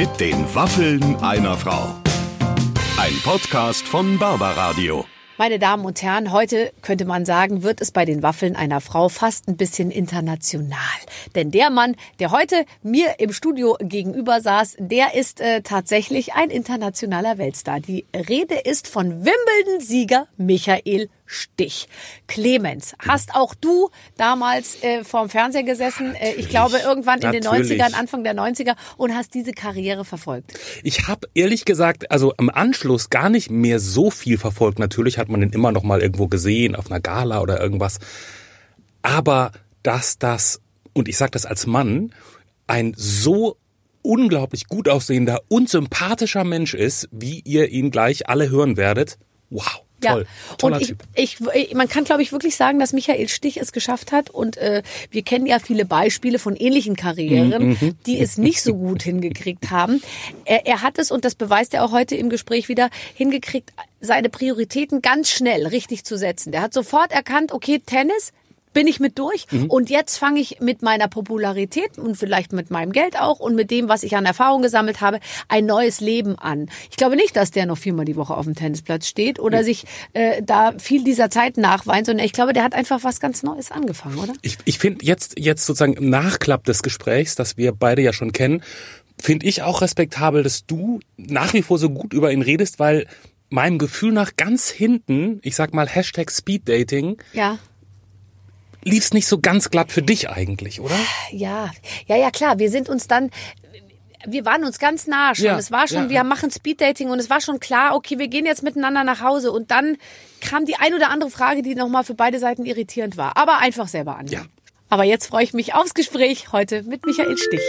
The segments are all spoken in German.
Mit den Waffeln einer Frau. Ein Podcast von Barbaradio. Meine Damen und Herren, heute könnte man sagen, wird es bei den Waffeln einer Frau fast ein bisschen international. Denn der Mann, der heute mir im Studio gegenüber saß, der ist äh, tatsächlich ein internationaler Weltstar. Die Rede ist von Wimbledon-Sieger Michael Stich. Clemens, hast auch du damals äh, vorm Fernseher gesessen, äh, ich glaube irgendwann in Natürlich. den 90ern, Anfang der 90er und hast diese Karriere verfolgt. Ich habe ehrlich gesagt, also im Anschluss gar nicht mehr so viel verfolgt. Natürlich hat man den immer noch mal irgendwo gesehen, auf einer Gala oder irgendwas. Aber dass das, und ich sage das als Mann, ein so unglaublich gut aussehender und sympathischer Mensch ist, wie ihr ihn gleich alle hören werdet. Wow. Toll, toller und ich, Typ. Ich, ich, man kann, glaube ich, wirklich sagen, dass Michael Stich es geschafft hat. Und äh, wir kennen ja viele Beispiele von ähnlichen Karrieren, Mhm, die es nicht so gut hingekriegt haben. Er, er hat es, und das beweist er auch heute im Gespräch wieder, hingekriegt, seine Prioritäten ganz schnell richtig zu setzen. Der hat sofort erkannt, okay, Tennis, bin ich mit durch Mhm. und jetzt fange ich mit meiner Popularität und vielleicht mit meinem Geld auch und mit dem, was ich an Erfahrung gesammelt habe, ein neues Leben an. Ich glaube nicht, dass der noch viermal die Woche auf dem Tennisplatz steht oder sich äh, da viel dieser Zeit nachweint, sondern ich glaube, der hat einfach was ganz Neues angefangen, oder? Ich, ich finde jetzt, jetzt sozusagen im Nachklapp des Gesprächs, das wir beide ja schon kennen, finde ich auch respektabel, dass du nach wie vor so gut über ihn redest, weil meinem Gefühl nach ganz hinten, ich sag mal Hashtag Speeddating, Ja. Lief's nicht so ganz glatt für dich eigentlich, oder? Ja, ja, ja, klar. Wir sind uns dann, wir waren uns ganz nah schon. Ja, es war schon, ja. wir machen Speeddating und es war schon klar, okay, wir gehen jetzt miteinander nach Hause. Und dann kam die ein oder andere Frage, die nochmal für beide Seiten irritierend war. Aber einfach selber an. Ja. Aber jetzt freue ich mich aufs Gespräch heute mit Michael Stich.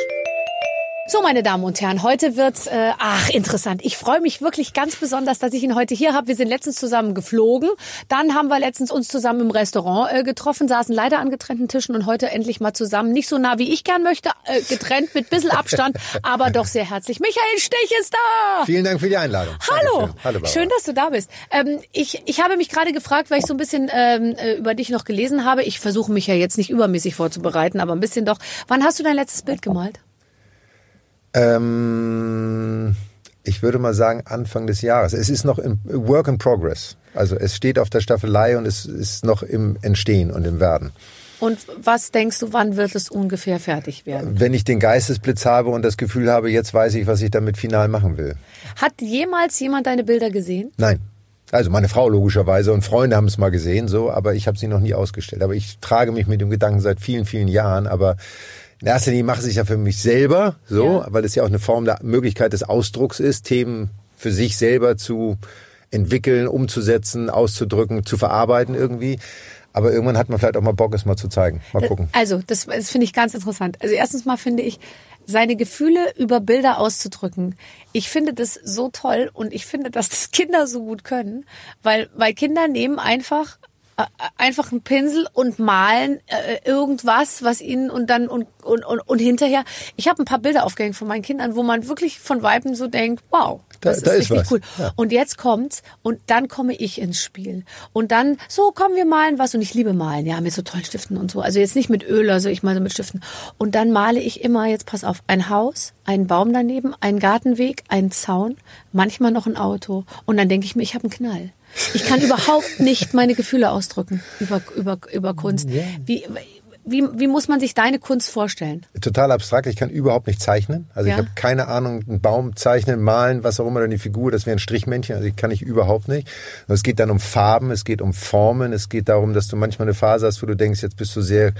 So, meine Damen und Herren, heute wird's äh, ach interessant. Ich freue mich wirklich ganz besonders, dass ich ihn heute hier habe. Wir sind letztens zusammen geflogen, dann haben wir letztens uns zusammen im Restaurant äh, getroffen, saßen leider an getrennten Tischen und heute endlich mal zusammen, nicht so nah wie ich gern möchte, äh, getrennt mit bisschen Abstand, aber doch sehr herzlich. Michael Stich ist da. Vielen Dank für die Einladung. Hallo. Hallo Barbara. schön, dass du da bist. Ähm, ich, ich habe mich gerade gefragt, weil ich so ein bisschen ähm, äh, über dich noch gelesen habe. Ich versuche mich ja jetzt nicht übermäßig vorzubereiten, aber ein bisschen doch. Wann hast du dein letztes Bild gemalt? Ähm, ich würde mal sagen Anfang des Jahres. Es ist noch im Work in Progress. Also es steht auf der Staffelei und es ist noch im Entstehen und im Werden. Und was denkst du, wann wird es ungefähr fertig werden? Wenn ich den Geistesblitz habe und das Gefühl habe, jetzt weiß ich, was ich damit final machen will. Hat jemals jemand deine Bilder gesehen? Nein. Also meine Frau logischerweise und Freunde haben es mal gesehen, so, aber ich habe sie noch nie ausgestellt. Aber ich trage mich mit dem Gedanken seit vielen, vielen Jahren. Aber in erster Linie mache ich es ja für mich selber, so, Ja. weil es ja auch eine Form der Möglichkeit des Ausdrucks ist, Themen für sich selber zu entwickeln, umzusetzen, auszudrücken, zu verarbeiten irgendwie. Aber irgendwann hat man vielleicht auch mal Bock, es mal zu zeigen. Mal gucken. Also, das, das finde ich ganz interessant. Also erstens mal finde ich, seine Gefühle über Bilder auszudrücken. Ich finde das so toll und ich finde, dass das Kinder so gut können, weil, weil Kinder nehmen einfach äh, einfach einen Pinsel und malen äh, irgendwas, was ihnen und dann und und und, und hinterher. Ich habe ein paar Bilder aufgehängt von meinen Kindern, wo man wirklich von Weitem so denkt, wow, Da- das da ist ist richtig was. cool. Ja. Und jetzt kommt's und dann komme ich ins Spiel. Und dann, so, kommen wir malen was. Und ich liebe malen, ja, mit so tollen Stiften und so. Also jetzt nicht mit Öl, also ich male mit Stiften. Und dann male ich immer, jetzt pass auf, ein Haus, einen Baum daneben, einen Gartenweg, einen Zaun, manchmal noch ein Auto. Und dann denke ich mir, ich habe einen Knall. Ich kann überhaupt nicht meine Gefühle ausdrücken über, über, über Kunst. Wie, wie, wie muss man sich deine Kunst vorstellen? total abstrakt. Ich kann überhaupt nicht zeichnen. Also Ja. ich habe keine Ahnung, einen Baum zeichnen, malen, was auch immer, dann die Figur, das wäre ein Strichmännchen. Also ich kann ich überhaupt nicht. Und es geht dann um Farben, es geht um Formen, es geht darum, dass du manchmal eine Phase hast, wo du denkst, jetzt bist du sehr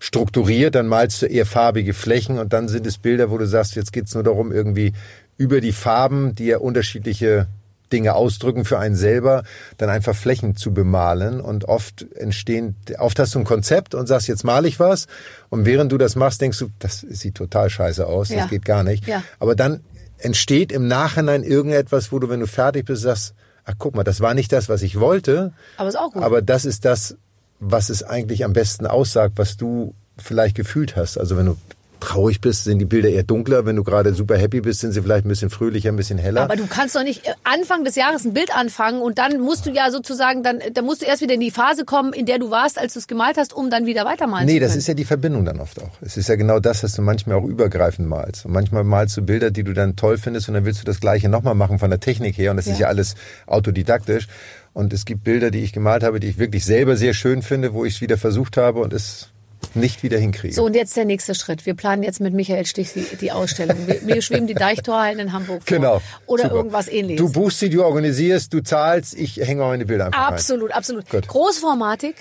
strukturiert, dann malst du eher farbige Flächen und dann sind es Bilder, wo du sagst, jetzt geht's nur darum, irgendwie über die Farben, die ja unterschiedliche Dinge ausdrücken für einen selber, dann einfach Flächen zu bemalen. Und oft entstehen, oft hast du ein Konzept und sagst, jetzt male ich was. Und während du das machst, denkst du, das sieht total scheiße aus, Ja. das geht gar nicht. Ja. Aber dann entsteht im Nachhinein irgendetwas, wo du, wenn du fertig bist, sagst, ach guck mal, das war nicht das, was ich wollte. Aber ist auch gut. Aber das ist das, was es eigentlich am besten aussagt, was du vielleicht gefühlt hast. Also wenn du traurig bist, sind die Bilder eher dunkler. Wenn du gerade super happy bist, sind sie vielleicht ein bisschen fröhlicher, ein bisschen heller. Aber du kannst doch nicht äh, Anfang des Jahres ein Bild anfangen und dann musst du ja sozusagen, dann, dann musst du erst wieder in die Phase kommen, in der du warst, als du es gemalt hast, um dann wieder weitermalen Nee, zu können. das ist ja die Verbindung dann oft auch. Es ist ja genau das, dass du manchmal auch übergreifend malst. Und manchmal malst du Bilder, die du dann toll findest und dann willst du das Gleiche nochmal machen von der Technik her. Und das ist Ja. ja alles autodidaktisch. Und es gibt Bilder, die ich gemalt habe, die ich wirklich selber sehr schön finde, wo ich es wieder versucht habe und es nicht wieder hinkriege. So, und jetzt der nächste Schritt. Wir planen jetzt mit Michael Stich die, Ausstellung. Wir, wir schweben die Deichtorhallen in Hamburg vor. Genau. Oder Super. irgendwas ähnliches. Du buchst sie, du organisierst, du zahlst, ich hänge auch meine Bilder einfach absolut, absolut. Gut. Großformatig.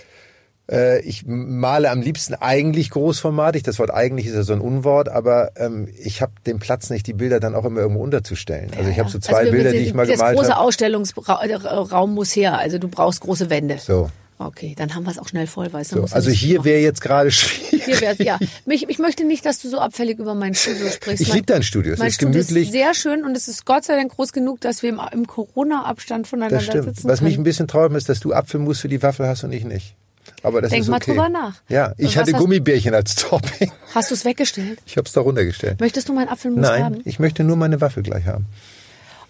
Äh, ich male am liebsten eigentlich großformatig. Das Wort eigentlich ist ja so ein Unwort, aber ähm, ich habe den Platz nicht, die Bilder dann auch immer irgendwo unterzustellen. Also ich habe so zwei Also Bilder, die ich mal gemalt große habe. Ausstellungsraum muss her. Also du brauchst große Wände. So. Okay, dann haben wir es auch schnell voll, weißt du. So, also hier wäre jetzt gerade schwierig. Hier wär's, ja. Mich, ich möchte nicht, dass du so abfällig über mein Studio sprichst. Ich Mein- lieb dein Studio. Es mein ist Studio gemütlich. ist sehr schön und es ist Gott sei Dank groß genug, dass wir im, im Corona-Abstand voneinander Das stimmt. sitzen Was mich ein können. bisschen traurig ist, dass du Apfelmus für die Waffel hast und ich nicht. Aber das Denk ist mal okay. drüber nach. Ja, ich hatte Gummibärchen als Topping. Hast du es weggestellt? Ich habe es da runtergestellt. Möchtest du meinen Apfelmus Nein, haben? ich möchte nur meine Waffel gleich haben.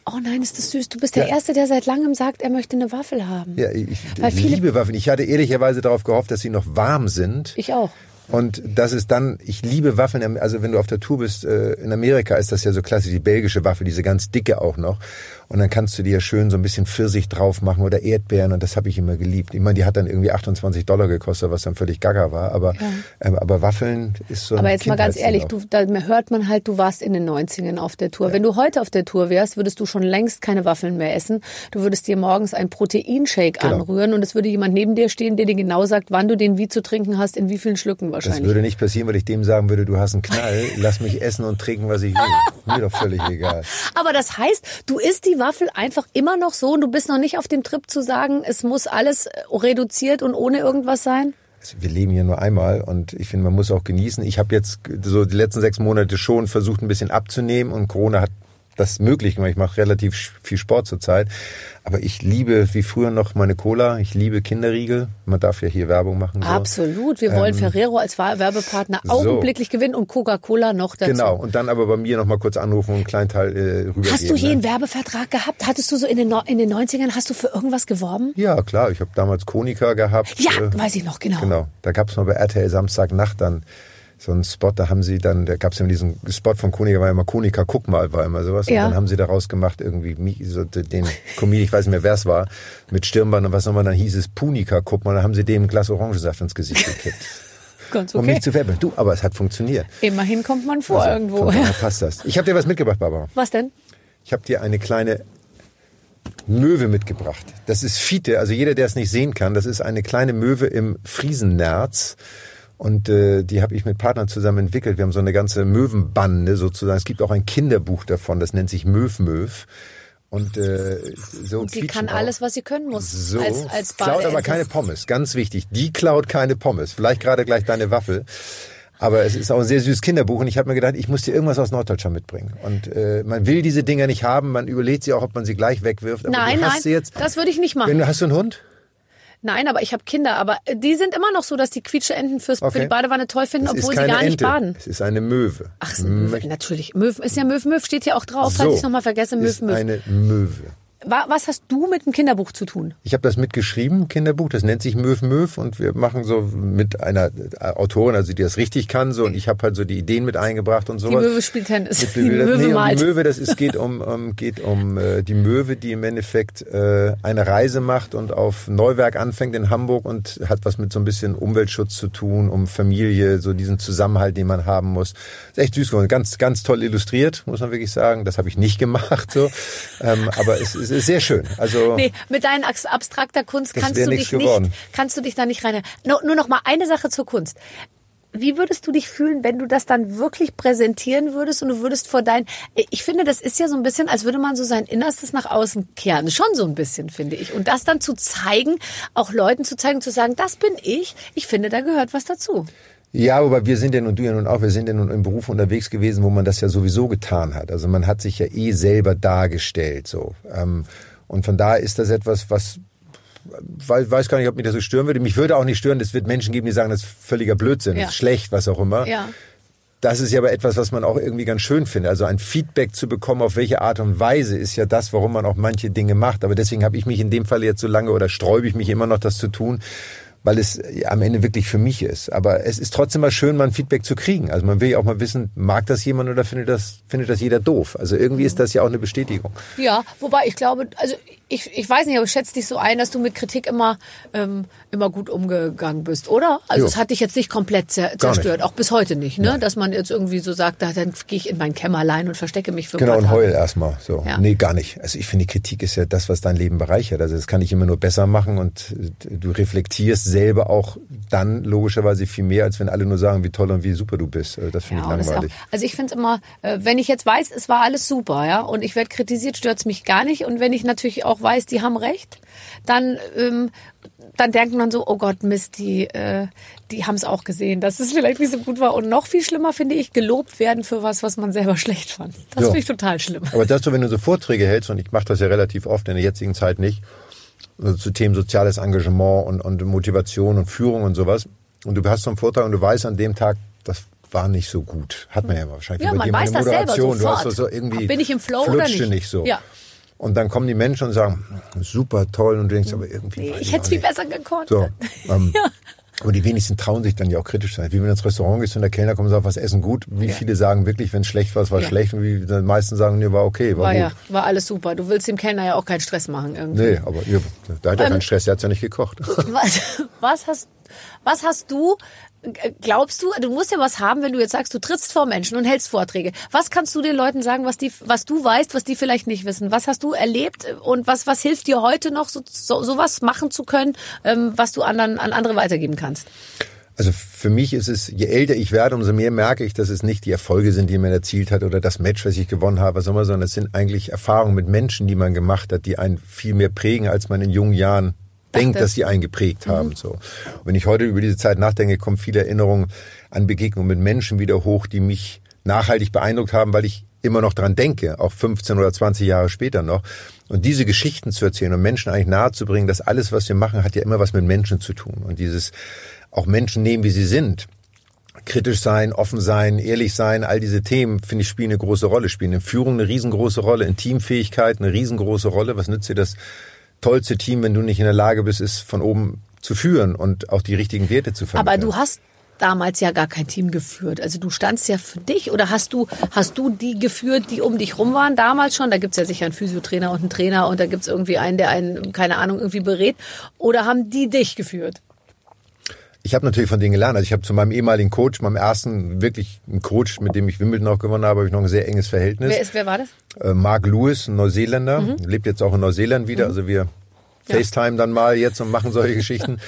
Oh nein, ist das süß. Du bist der Ja. Erste, der seit langem sagt, er möchte eine Waffel haben. Ja, ich Weil viele- liebe Waffeln. Ich hatte ehrlicherweise darauf gehofft, dass sie noch warm sind. Ich auch. Und das ist dann, ich liebe Waffeln, also wenn du auf der Tour bist, äh, in Amerika ist das ja so klassisch, die belgische Waffel, diese ganz dicke auch noch. Und dann kannst du dir schön so ein bisschen Pfirsich drauf machen oder Erdbeeren und das habe ich immer geliebt. Ich meine, die hat dann irgendwie 28 Dollar gekostet, was dann völlig gaga war. Aber, ähm, aber Waffeln ist so ein Aber jetzt mal ganz ehrlich, du, da hört man halt, du warst in den 90ern auf der Tour. Wenn du heute auf der Tour wärst, würdest du schon längst keine Waffeln mehr essen. Du würdest dir morgens einen Proteinshake Genau. anrühren und es würde jemand neben dir stehen, der dir genau sagt, wann du den wie zu trinken hast, in wie vielen Schlücken Das wahrscheinlich. würde nicht passieren, weil ich dem sagen würde, du hast einen Knall, lass mich essen und trinken, was ich will. Mir doch völlig egal. Aber das heißt, du isst die Waffel einfach immer noch so und du bist noch nicht auf dem Trip zu sagen, es muss alles äh, reduziert und ohne irgendwas sein? Also wir leben hier nur einmal und ich finde, man muss auch genießen. Ich habe jetzt so die letzten sechs Monate schon versucht, ein bisschen abzunehmen und Corona hat das möglich gemacht. Ich mache relativ viel Sport zurzeit. Aber ich liebe wie früher noch meine Cola. Ich liebe Kinderriegel. Man darf ja hier Werbung machen. So. Absolut. Wir wollen Ferrero als Werbepartner so. augenblicklich gewinnen und Coca-Cola noch dazu. Genau. Und dann aber bei mir noch mal kurz anrufen und einen kleinen Teil äh, rübergeben. Hast du je ne? einen Werbevertrag gehabt? Hattest du so in den, No- in den 90ern, hast du für irgendwas geworben? Ja, klar. Ich habe damals Konica gehabt. Ja, äh, weiß ich noch, genau. Genau. Da gab es mal bei RTL Samstagnacht dann so einen Spot, da haben sie dann, da gab es immer diesen Spot von Konica, war ja immer Konica, guck mal, war immer sowas. Ja. Und dann haben sie daraus gemacht, irgendwie so den Comedian, ich weiß nicht mehr, wer es war, mit Stirnband und was nochmal, dann hieß es Punika, guck mal, dann haben sie dem ein Glas Orangensaft ins Gesicht gekippt. Ganz Um okay. mich zu werbeln. Du, aber es hat funktioniert. Immerhin kommt man vor Also, irgendwo. Von daher passt das. Ich habe dir was mitgebracht, Barbara. Was denn? Ich habe dir eine kleine Möwe mitgebracht. Das ist Fiete, also jeder, der es nicht sehen kann, das ist eine kleine Möwe im Friesennerz. Und äh, die habe ich mit Partnern zusammen entwickelt. Wir haben so eine ganze Möwenbande sozusagen. Es gibt auch ein Kinderbuch davon, das nennt sich Möw Möw. Und äh, so Und sie quietschen kann alles, was sie können muss. So, als, als klaut aber keine Pommes, ganz wichtig. Die klaut keine Pommes. Vielleicht gerade gleich deine Waffel. Aber es ist auch ein sehr süßes Kinderbuch und ich habe mir gedacht, ich muss dir irgendwas aus Norddeutschland mitbringen. Und äh, man will diese Dinger nicht haben, man überlegt sie auch, ob man sie gleich wegwirft. Aber Nein, nein, jetzt. das würde ich nicht machen. Wenn hast du einen Hund? Nein, aber ich habe Kinder. Aber äh, die sind immer noch so, dass die Quietscheenten fürs, für Okay. die Badewanne toll finden, Es obwohl sie gar nicht Ente. baden. Es ist eine Möwe. Ach, es ist eine Möwe. Natürlich. Möw, ist ja Möw, Möw steht hier auch drauf, falls ich es nochmal vergesse. Möw, ist Möw. eine Möwe. Wa- Was hast du mit dem Kinderbuch zu tun? Ich habe das mitgeschrieben, Kinderbuch, das nennt sich Möw Möw und wir machen so mit einer äh, Autorin, also die das richtig kann, so und ich habe halt so die Ideen mit eingebracht und Die sowas. Möwe spielt Tennis. Mit Die Möwe, nee, malt. die Möwe, das ist, geht um, um geht um äh, die Möwe, die im Endeffekt äh, eine Reise macht und auf Neuwerk anfängt in Hamburg und hat was mit so ein bisschen Umweltschutz zu tun, um Familie, so diesen Zusammenhalt, den man haben muss. Ist echt süß geworden, ganz ganz toll illustriert, muss man wirklich sagen. Das habe ich nicht gemacht, so, ähm, aber es ist sehr schön. Also Nee, mit deinen abstrakter Kunst kannst du dich geworden. nicht, kannst du dich da nicht rein. No, nur noch mal eine Sache zur Kunst. Wie würdest du dich fühlen, wenn du das dann wirklich präsentieren würdest und du würdest vor dein, ich finde, das ist ja so ein bisschen, als würde man so sein Innerstes nach außen kehren. Schon so ein bisschen, finde ich. Und das dann zu zeigen, auch Leuten zu zeigen, zu sagen, das bin ich. Ich finde, da gehört was dazu. Ja, aber wir sind ja nun, du ja nun auch, wir sind ja nun im Beruf unterwegs gewesen, wo man das ja sowieso getan hat. Also man hat sich ja eh selber dargestellt, so. Ähm, und von daher ist das etwas, was, weiß, weiß gar nicht, ob mich das so stören würde. Mich würde auch nicht stören, es wird Menschen geben, die sagen, das ist völliger Blödsinn, Ja. das ist schlecht, was auch immer. Ja. das ist ja aber etwas, was man auch irgendwie ganz schön findet. Also ein Feedback zu bekommen, auf welche Art und Weise, ist ja das, warum man auch manche Dinge macht. Aber deswegen habe ich mich in dem Fall jetzt so lange oder sträube ich mich immer noch, das zu tun, weil es am Ende wirklich für mich ist. Aber es ist trotzdem mal schön, mal ein Feedback zu kriegen. Also man will ja auch mal wissen, mag das jemand oder findet das, findet das jeder doof? Also irgendwie ist das ja auch eine Bestätigung. Ja, wobei ich glaube, also ich, ich weiß nicht, aber ich schätze dich so ein, dass du mit Kritik immer, ähm, immer gut umgegangen bist, oder? Also es hat dich jetzt nicht komplett zer Gar nicht. zerstört, auch bis heute nicht, ne? Dass man jetzt irgendwie so sagt, da, dann gehe ich in mein Kämmerlein und verstecke mich für Genau, und heul erstmal. So. Ja. Nee, gar nicht. Also ich finde, Kritik ist ja das, was dein Leben bereichert. Also das kann ich immer nur besser machen und äh, du reflektierst selber auch dann logischerweise viel mehr, als wenn alle nur sagen, wie toll und wie super du bist. Also Das finde Ja, ich ist auch, langweilig. also ich finde es immer, äh, wenn ich jetzt weiß, es war alles super, ja, und ich werde kritisiert, stört's mich gar nicht. Und wenn ich natürlich auch weiß, die haben recht, dann, ähm, dann denkt man so, oh Gott, Mist, die, äh, die haben es auch gesehen, dass es vielleicht nicht so gut war. Und noch viel schlimmer finde ich, gelobt werden für was, was man selber schlecht fand. Das Ja. finde ich total schlimm. Aber das so, wenn du so Vorträge hältst, und ich mache das ja relativ oft in der jetzigen Zeit nicht, also zu Themen soziales Engagement und, und Motivation und Führung und sowas, und du hast so einen Vortrag und du weißt an dem Tag, das war nicht so gut. Hat man ja wahrscheinlich Ja, man weiß das selber Moderation. Du hast sofort. so, irgendwie Bin ich im Flow oder nicht? nicht so. Ja. Und dann kommen die Menschen und sagen, super toll, und du denkst, aber irgendwie. weiß Ich hätte es viel besser gekonnt. So, ähm, Aber die wenigsten trauen sich dann ja auch kritisch zu sein. Wie wenn du ins Restaurant gehst und der Kellner kommt und sagt, was essen gut. Wie Ja. viele sagen wirklich, wenn es schlecht war, es war Ja. schlecht. Und wie die meisten sagen, nee, war okay, war, War gut. ja, war alles super. Du willst dem Kellner ja auch keinen Stress machen irgendwie. Nee, aber ihr, da hat er Ähm, keinen Stress, der hat's ja nicht gekocht. Was, was hast, was hast du, glaubst du, du musst ja was haben, wenn du jetzt sagst, du trittst vor Menschen und hältst Vorträge. Was kannst du den Leuten sagen, was die, was du weißt, was die vielleicht nicht wissen? Was hast du erlebt und was, was hilft dir heute noch, so, so, sowas machen zu können, ähm, was du anderen, an andere weitergeben kannst? Also für mich ist es, je älter ich werde, umso mehr merke ich, dass es nicht die Erfolge sind, die man erzielt hat oder das Match, was ich gewonnen habe, sondern es sind eigentlich Erfahrungen mit Menschen, die man gemacht hat, die einen viel mehr prägen, als man in jungen Jahren denkt, dass sie einen geprägt haben. So. Und wenn ich heute über diese Zeit nachdenke, kommen viele Erinnerungen an Begegnungen mit Menschen wieder hoch, die mich nachhaltig beeindruckt haben, weil ich immer noch dran denke, auch 15 oder 20 Jahre später noch. Und diese Geschichten zu erzählen und Menschen eigentlich nahezubringen, dass alles, was wir machen, hat ja immer was mit Menschen zu tun. Und dieses auch Menschen nehmen, wie sie sind. Kritisch sein, offen sein, ehrlich sein, all diese Themen, finde ich, spielen eine große Rolle, spielen in Führung eine riesengroße Rolle, in Teamfähigkeit eine riesengroße Rolle. Was nützt dir das tollste Team, wenn du nicht in der Lage bist, es von oben zu führen und auch die richtigen Werte zu vermitteln? Aber du hast damals ja gar kein Team geführt. Also du standst ja für dich oder hast du, hast du die geführt, die um dich rum waren damals schon? Da gibt's ja sicher einen Physiotrainer und einen Trainer und da gibt's irgendwie einen, der einen, keine Ahnung, irgendwie berät. Oder haben die dich geführt? Ich habe natürlich von denen gelernt. Also ich habe zu meinem ehemaligen Coach, meinem ersten wirklich einen Coach, mit dem ich Wimbledon auch gewonnen habe, habe ich noch ein sehr enges Verhältnis. Wer, ist, wer war das? Äh, Mark Lewis, ein Neuseeländer, Mhm. lebt jetzt auch in Neuseeland wieder. Also wir FaceTime dann mal jetzt und machen solche Geschichten.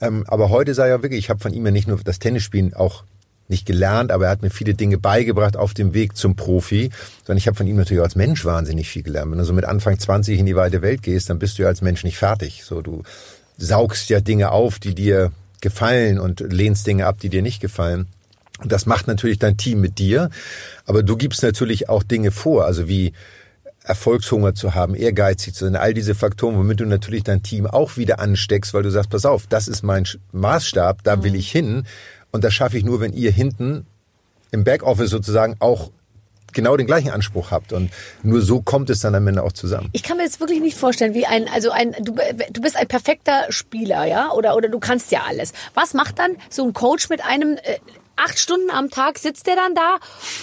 Ähm, aber heute sei ja wirklich, ich habe von ihm ja nicht nur das Tennisspielen auch nicht gelernt, aber er hat mir viele Dinge beigebracht auf dem Weg zum Profi, sondern ich habe von ihm natürlich auch als Mensch wahnsinnig viel gelernt. Wenn du so mit Anfang 20 in die weite Welt gehst, dann bist du ja als Mensch nicht fertig. So, du saugst ja Dinge auf, die dir gefallen und lehnst Dinge ab, die dir nicht gefallen. Und das macht natürlich dein Team mit dir. Aber du gibst natürlich auch Dinge vor, also wie Erfolgshunger zu haben, ehrgeizig zu sein, all diese Faktoren, womit du natürlich dein Team auch wieder ansteckst, weil du sagst, pass auf, das ist mein Maßstab, da will ich hin. Und das schaffe ich nur, wenn ihr hinten im Backoffice sozusagen auch genau den gleichen Anspruch habt. Und nur so kommt es dann am Ende auch zusammen. Ich kann mir jetzt wirklich nicht vorstellen, wie ein, also ein, du, du bist ein perfekter Spieler, ja, oder, oder du kannst ja alles. Was macht dann so ein Coach mit einem, äh, acht Stunden am Tag sitzt der dann da?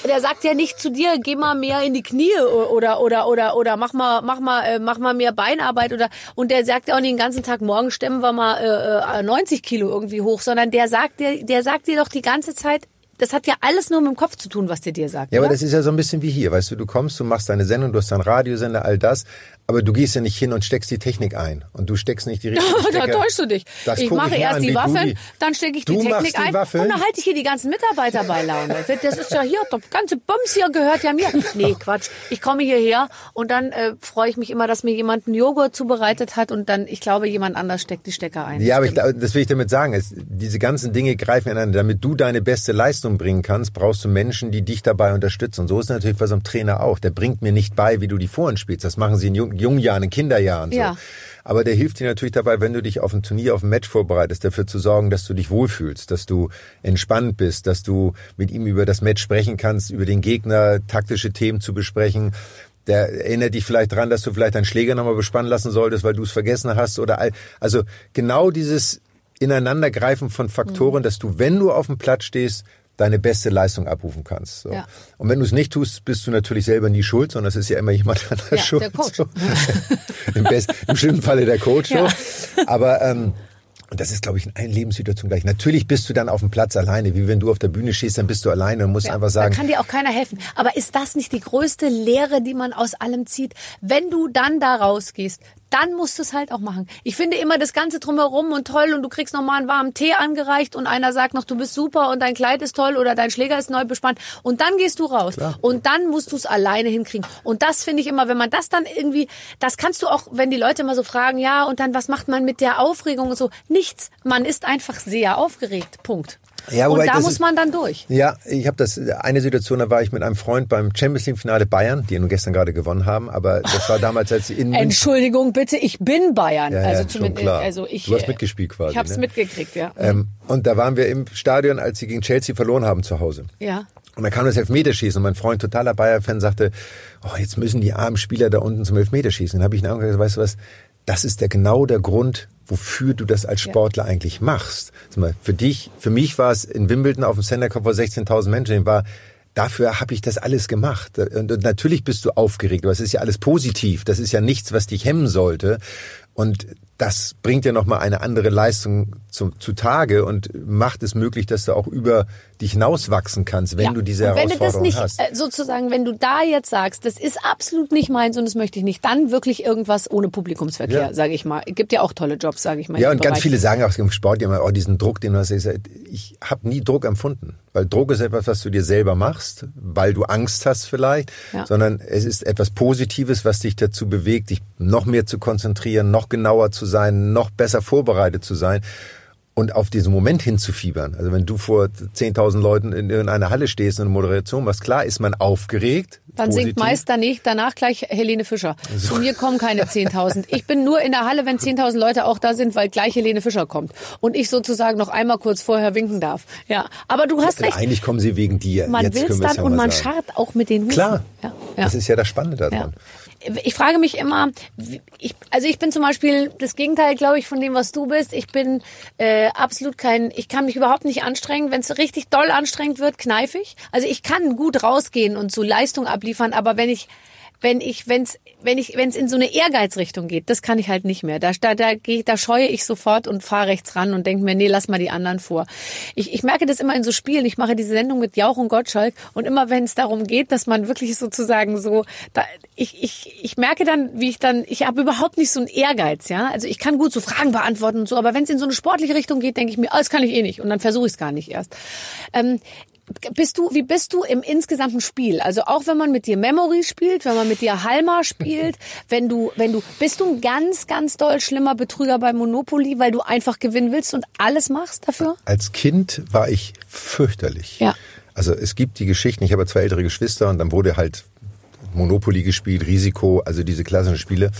Der sagt ja nicht zu dir, geh mal mehr in die Knie oder, oder, oder, oder mach mal, mach mal, äh, mach mal mehr Beinarbeit oder, und der sagt ja auch nicht den ganzen Tag, morgen stemmen wir mal äh, äh, 90 Kilo irgendwie hoch, sondern der sagt dir, der sagt dir doch die ganze Zeit, das hat ja alles nur mit dem Kopf zu tun, was der dir sagt. Ja, aber oder? das ist ja so ein bisschen wie hier, weißt du, du kommst, du machst deine Sendung, du hast deinen Radiosender, all das, aber du gehst ja nicht hin und steckst die Technik ein und du steckst nicht die richtige da Stecker. täuschst du dich. Das ich mache mir erst an, die Waffeln, die- dann stecke ich die Technik die ein Waffeln? und dann halte ich hier die ganzen Mitarbeiter bei Laune. Das ist ja hier, der ganze Bums hier gehört ja mir. Nee, Quatsch. Ich komme hierher und dann äh, freue ich mich immer, dass mir jemand einen Joghurt zubereitet hat und dann, ich glaube, jemand anders steckt die Stecker ein. Ja, aber ich, das will ich damit sagen. Es, diese ganzen Dinge greifen ineinander. Damit du deine beste Leistung bringen kannst, brauchst du Menschen, die dich dabei unterstützen. Und so ist es natürlich bei so einem Trainer auch. Der bringt mir nicht bei, wie du die Vorhand spielst. Das machen sie in jungen, jungen Jahren, in Kinderjahren. So. Ja. aber der hilft dir natürlich dabei, wenn du dich auf ein Turnier, auf ein Match vorbereitest, dafür zu sorgen, dass du dich wohlfühlst, dass du entspannt bist, dass du mit ihm über das Match sprechen kannst, über den Gegner, taktische Themen zu besprechen. Der erinnert dich vielleicht dran, dass du vielleicht deinen Schläger nochmal bespannen lassen solltest, weil du es vergessen hast oder all, also genau dieses Ineinandergreifen von Faktoren, mhm. dass du, wenn du auf dem Platz stehst, deine beste Leistung abrufen kannst. So. Ja. Und wenn du es nicht tust, bist du natürlich selber nie schuld, sondern es ist ja immer jemand anderes ja, schuld. Der Coach. So. Im, Best, Im schlimmsten Falle der Coach. Ja. So. Aber ähm, und das ist, glaube ich, in allen Lebenssituationen gleich. Natürlich bist du dann auf dem Platz alleine, wie wenn du auf der Bühne stehst, dann bist du alleine und musst ja, einfach sagen. Da kann dir auch keiner helfen. Aber ist das nicht die größte Lehre, die man aus allem zieht? Wenn du dann da rausgehst, dann musst du es halt auch machen. Ich finde immer das Ganze drumherum und toll und du kriegst nochmal einen warmen Tee angereicht und einer sagt noch, du bist super und dein Kleid ist toll oder dein Schläger ist neu bespannt und dann gehst du raus Klar. und dann musst du es alleine hinkriegen. Und das finde ich immer, wenn man das dann irgendwie, das kannst du auch, wenn die Leute immer so fragen, ja und dann was macht man mit der Aufregung und so, nichts. Man ist einfach sehr aufgeregt. Punkt. Ja, und da muss man dann durch. Ja, ich habe das eine Situation, da war ich mit einem Freund beim Champions League Finale Bayern, die nun gestern gerade gewonnen haben, aber das war damals als sie in Entschuldigung bitte, ich bin Bayern. Ja, also zumindest also ich Du hast mitgespielt quasi. Ich habe es ne? mitgekriegt, ja. Ähm, und da waren wir im Stadion, als sie gegen Chelsea verloren haben zu Hause. Ja. Und dann kam das Elfmeterschießen und mein Freund, totaler Bayer-Fan, sagte, oh, jetzt müssen die armen Spieler da unten zum Elfmeterschießen. Dann habe ich ihn angeguckt, weißt du was, das ist der genau der Grund, wofür du das als Sportler ja. eigentlich machst. Für dich, für mich war es in Wimbledon auf dem Center Cup vor 16.000 Menschen, war dafür habe ich das alles gemacht. Und natürlich bist du aufgeregt, aber es ist ja alles positiv. Das ist ja nichts, was dich hemmen sollte. Und das bringt ja nochmal eine andere Leistung zu, zutage und macht es möglich, dass du auch über dich hinauswachsen kannst, wenn ja. du diese und wenn Herausforderung du das nicht, hast. Äh, sozusagen, wenn du da jetzt sagst, das ist absolut nicht meins und das möchte ich nicht, dann wirklich irgendwas ohne Publikumsverkehr, ja. sage ich mal. Es gibt ja auch tolle Jobs, sage ich mal. Ja, und ganz viele sagen auch im Sport immer, oh, diesen Druck, den du hast. Ich habe nie Druck empfunden, weil Druck ist etwas, was du dir selber machst, weil du Angst hast vielleicht, ja. sondern es ist etwas Positives, was dich dazu bewegt, dich noch mehr zu konzentrieren, noch genauer zu sein, noch besser vorbereitet zu sein und auf diesen Moment hinzufiebern. Also wenn du vor 10.000 Leuten in irgendeiner Halle stehst und eine Moderation machst, klar ist man aufgeregt. Dann positiv. singt meist danach, danach gleich Helene Fischer. So. Zu mir kommen keine 10.000. Ich bin nur in der Halle, wenn 10.000 Leute auch da sind, weil gleich Helene Fischer kommt. Und ich sozusagen noch einmal kurz vorher winken darf. Ja, aber du hast recht. Eigentlich kommen sie wegen dir. Man will es dann ja und man sagen. scharrt auch mit den Hufen. Klar, ja, ja. das ist ja das Spannende daran. Ich frage mich immer, ich, also ich bin zum Beispiel das Gegenteil, glaube ich, von dem, was du bist. Ich bin äh, absolut kein, ich kann mich überhaupt nicht anstrengen. Wenn es richtig doll anstrengend wird, kneife ich. Also ich kann gut rausgehen und so Leistung abliefern, aber wenn ich wenn ich, wenn's, wenn ich, wenn es in so eine Ehrgeizrichtung geht, das kann ich halt nicht mehr. Da, da, da, geh, da scheue ich sofort und fahre rechts ran und denke mir, nee, lass mal die anderen vor. Ich, ich merke das immer in so Spielen. Ich mache diese Sendung mit Jauch und Gottschalk und immer wenn es darum geht, dass man wirklich sozusagen so, da, ich, ich, ich merke dann, wie ich dann, ich habe überhaupt nicht so einen Ehrgeiz, ja. Also ich kann gut so Fragen beantworten und so, aber wenn es in so eine sportliche Richtung geht, denke ich mir, oh, das kann ich eh nicht und dann versuche ich es gar nicht erst. Ähm, bist du, wie bist du im insgesamten Spiel? Also auch wenn man mit dir Memory spielt, wenn man mit dir Halma spielt, wenn du, wenn du, bist du ein ganz, ganz doll schlimmer Betrüger bei Monopoly, weil du einfach gewinnen willst und alles machst dafür? Als Kind war ich fürchterlich. Ja. Also es gibt die Geschichten, ich habe zwei ältere Geschwister und dann wurde halt Monopoly gespielt, Risiko, also diese klassischen Spiele.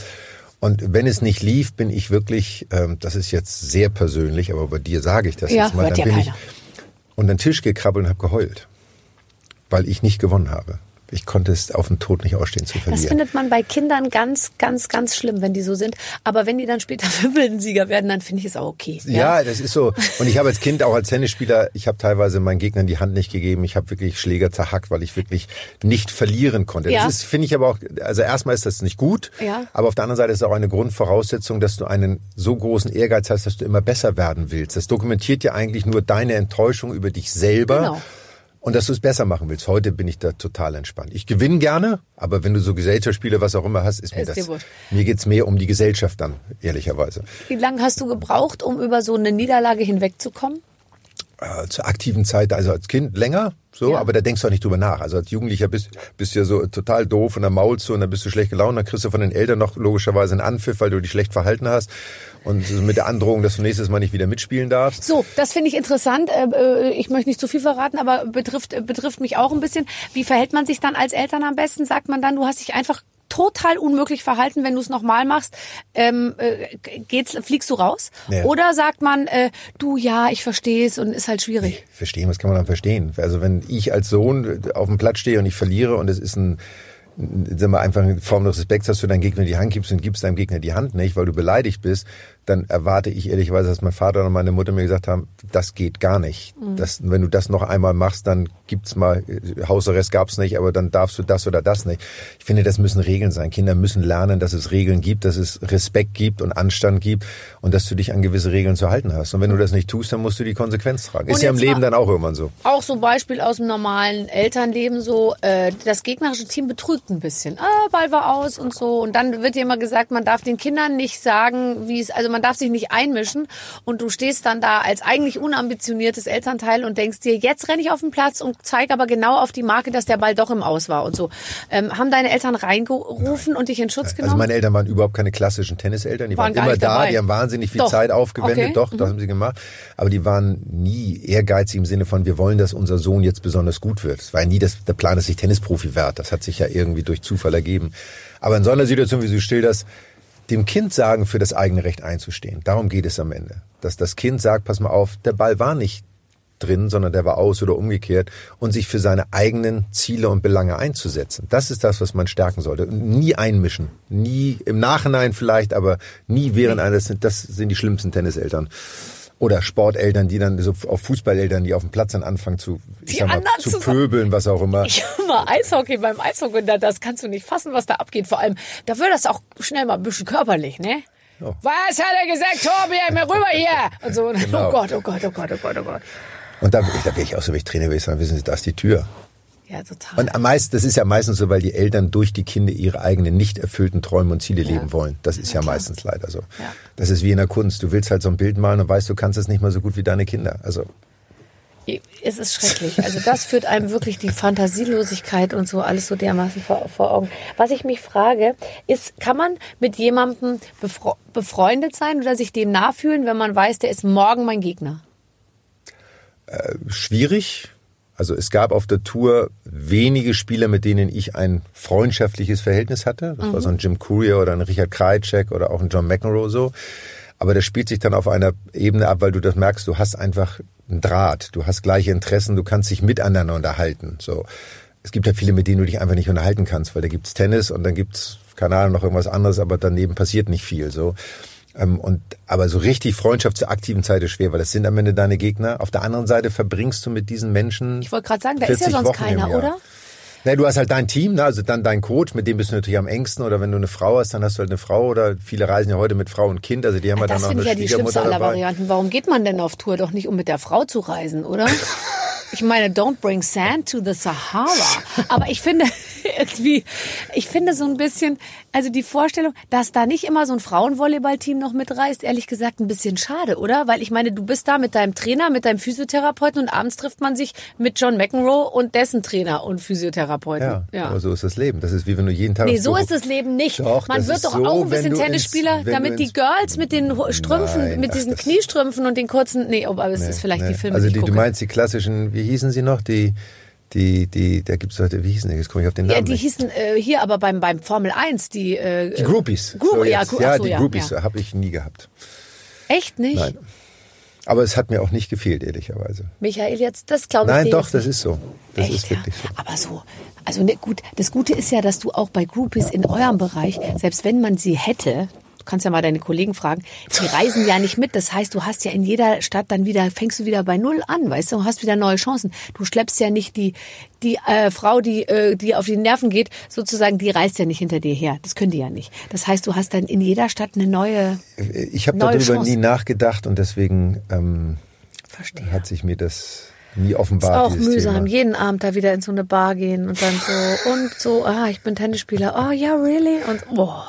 Und wenn es nicht lief, bin ich wirklich, ähm, das ist jetzt sehr persönlich, aber bei dir sage ich das ja, jetzt mal, dann ja bin keiner. ich unter den Tisch gekrabbelt und habe geheult, weil ich nicht gewonnen habe. Ich konnte es auf den Tod nicht ausstehen zu verlieren. Das findet man bei Kindern ganz, ganz, ganz schlimm, wenn die so sind. Aber wenn die dann später Wimbledon-Sieger werden, dann finde ich es auch okay. Ja? ja, das ist so. Und ich habe als Kind, auch als Tennisspieler, ich habe teilweise meinen Gegnern die Hand nicht gegeben. Ich habe wirklich Schläger zerhackt, weil ich wirklich nicht verlieren konnte. Ja. Das ist, finde ich aber auch, also erstmal ist das nicht gut. Ja. Aber auf der anderen Seite ist es auch eine Grundvoraussetzung, dass du einen so großen Ehrgeiz hast, dass du immer besser werden willst. Das dokumentiert ja eigentlich nur deine Enttäuschung über dich selber. Genau und dass du es besser machen willst. Heute bin ich da total entspannt. Ich gewinne gerne, aber wenn du so Gesellschaftsspiele, was auch immer hast, ist mir ist das. Mir geht's mehr um die Gesellschaft dann, ehrlicherweise. Wie lange hast du gebraucht, um über so eine Niederlage hinwegzukommen? Äh, zur aktiven Zeit, also als Kind länger, so, ja. aber da denkst du auch nicht drüber nach. Also als Jugendlicher bist, bist du ja so total doof und dann maulst zu und dann bist du schlecht gelaunt, dann kriegst du von den Eltern noch logischerweise einen Anpfiff, weil du dich schlecht verhalten hast und mit der Androhung, dass du nächstes Mal nicht wieder mitspielen darfst. So, das finde ich interessant. Äh, äh, ich möchte nicht zu viel verraten, aber betrifft, betrifft mich auch ein bisschen. Wie verhält man sich dann als Eltern am besten? Sagt man dann, du hast dich einfach total unmöglich verhalten, wenn du es nochmal machst, ähm, äh, geht's, fliegst du raus? Ja. Oder sagt man, äh, du ja, ich verstehe es und ist halt schwierig. Verstehen, was kann man dann verstehen? Also wenn ich als Sohn auf dem Platz stehe und ich verliere und es ist ein sagen wir einfach eine Form des Respekts, dass du deinem Gegner die Hand gibst und gibst deinem Gegner die Hand nicht, weil du beleidigt bist, dann erwarte ich ehrlicherweise, dass mein Vater und meine Mutter mir gesagt haben, das geht gar nicht. Das, wenn du das noch einmal machst, dann gibt's mal, Hausarrest gab's nicht, aber dann darfst du das oder das nicht. Ich finde, das müssen Regeln sein. Kinder müssen lernen, dass es Regeln gibt, dass es Respekt gibt und Anstand gibt und dass du dich an gewisse Regeln zu halten hast. Und wenn du das nicht tust, dann musst du die Konsequenz tragen. Ist ja im Leben dann auch irgendwann so. Auch so ein Beispiel aus dem normalen Elternleben so, äh, das gegnerische Team betrügt ein bisschen. Ah, Ball war aus und so. Und dann wird dir immer gesagt, man darf den Kindern nicht sagen, wie es, also man darf sich nicht einmischen. Und du stehst dann da als eigentlich unambitioniertes Elternteil und denkst dir, jetzt renne ich auf den Platz und zeige aber genau auf die Marke, dass der Ball doch im Aus war und so. Ähm, haben deine Eltern reingerufen und dich in Schutz genommen? Also meine Eltern waren überhaupt keine klassischen Tenniseltern. Die Waren waren, immer da, dabei. die haben wahnsinnig viel Doch. Zeit aufgewendet. Okay. Doch, Mhm. das haben sie gemacht. Aber die waren nie ehrgeizig im Sinne von, wir wollen, dass unser Sohn jetzt besonders gut wird. Es war nie das, der Plan, dass ich Tennisprofi werde. Das hat sich ja irgendwie durch Zufall ergeben. Aber in so einer Situation, wie du schilderst, dem Kind sagen, für das eigene Recht einzustehen. Darum geht es am Ende. Dass das Kind sagt, pass mal auf, der Ball war nicht drin, sondern der war aus oder umgekehrt und sich für seine eigenen Ziele und Belange einzusetzen. Das ist das, was man stärken sollte. Und Nie einmischen. Nie im Nachhinein vielleicht, aber nie während eines, das sind die schlimmsten Tenniseltern. Oder Sporteltern, die dann so auf Fußballeltern, die auf dem Platz dann anfangen zu, ich sag mal, zu pöbeln, was auch immer. Ich hab mal Eishockey beim Eishockey, da- das kannst du nicht fassen, was da abgeht. Vor allem, da wird das auch schnell mal ein bisschen körperlich, ne? Ja. Was hat er gesagt, Torbi, mir rüber hier? Und so, Genau. oh Gott, oh Gott, oh Gott, oh Gott, oh Gott. Und da, da wäre ich auch so, wenn ich Trainer wäre, sagen, wissen Sie, da ist die Tür. Ja, total. Und am meisten, das ist ja meistens so, weil die Eltern durch die Kinder ihre eigenen nicht erfüllten Träume und Ziele leben wollen. Das ist ja, meistens leider so. Ja. Das ist wie in der Kunst. Du willst halt so ein Bild malen und weißt, du kannst es nicht mal so gut wie deine Kinder. Also Es ist schrecklich. Also das führt einem wirklich die Fantasielosigkeit und so alles so dermaßen vor, vor Augen. Was ich mich frage, ist, kann man mit jemandem befre befreundet sein oder sich dem nachfühlen, wenn man weiß, der ist morgen mein Gegner? schwierig. Also es gab auf der Tour wenige Spieler, mit denen ich ein freundschaftliches Verhältnis hatte. Das war so ein Jim Courier oder ein Richard Krajicek oder auch ein John McEnroe so. Aber das spielt sich dann auf einer Ebene ab, weil du das merkst, du hast einfach einen Draht, du hast gleiche Interessen, du kannst dich miteinander unterhalten. So. Es gibt ja viele, mit denen du dich einfach nicht unterhalten kannst, weil da gibt's Tennis und dann gibt's keine Ahnung, noch irgendwas anderes, aber daneben passiert nicht viel. So. Ähm, und, aber so richtig Freundschaft zur aktiven Zeit ist schwer, weil das sind am Ende deine Gegner. Auf der anderen Seite verbringst du mit diesen Menschen. Ich wollte gerade sagen, da ist ja 40 sonst Wochen keiner, oder? Na, du hast halt dein Team, ne? also dann dein Coach, mit dem bist du natürlich am engsten. Oder wenn du eine Frau hast, dann hast du halt eine Frau. Oder viele reisen ja heute mit Frau und Kind, also die haben ja dann Das noch finde eine ja die schlimmste aller. Varianten. Warum geht man denn auf Tour doch nicht, um mit der Frau zu reisen, oder? Ich meine, don't bring sand to the Sahara. Aber ich finde irgendwie, ich finde so ein bisschen, also die Vorstellung, dass da nicht immer so ein Frauenvolleyballteam noch mitreist, ehrlich gesagt ein bisschen schade, oder? Weil ich meine, du bist da mit deinem Trainer, mit deinem Physiotherapeuten und abends trifft man sich mit John McEnroe und dessen Trainer und Physiotherapeuten. Ja, aber so ist das Leben. Das ist wie wenn du jeden Tag. Nee, so ist das Leben nicht. Doch, Man das wird doch so, auch ein bisschen ins- Tennisspieler, wenn damit die ins- Girls mit den Strümpfen, Nein, mit ach, diesen das- Kniestrümpfen und den kurzen, nee, aber es ist vielleicht Nee. die Filme, Also die die, du meinst die klassischen, wie hießen sie noch? Die, die, die, da gibt's heute, wie hießen die? Jetzt komme ich auf den Namen ja, die nicht. hießen äh, hier aber beim, beim Formel 1, die, äh, Die Groupies. Group, So ja. Gru- ja, so, die ja, Groupies ja. habe ich nie gehabt. Echt nicht? Nein. Aber es hat mir auch nicht gefehlt, ehrlicherweise. Michael, jetzt, das glaube ich Nein, doch, das nicht. ist so. Das Echt, ist wirklich so. Aber so, also ne, gut, das Gute ist ja, dass du auch bei Groupies in eurem Bereich, selbst wenn man sie hätte, kannst ja mal deine Kollegen fragen, die reisen ja nicht mit. Das heißt, du hast ja in jeder Stadt dann wieder, fängst du wieder bei Null an, weißt du, und hast wieder neue Chancen. Du schleppst ja nicht die, die äh, Frau, die, äh, die auf die Nerven geht, sozusagen, die reist ja nicht hinter dir her. Das können die ja nicht. Das heißt, du hast dann in jeder Stadt eine neue, Ich habe darüber Chance. nie nachgedacht und deswegen ähm, verstehe. hat sich mir das nie ist offenbart. auch dieses mühsam, Thema. jeden Abend da wieder in so eine Bar gehen und dann so und so, ah, ich bin Tennisspieler, oh ja, really? Und Gott.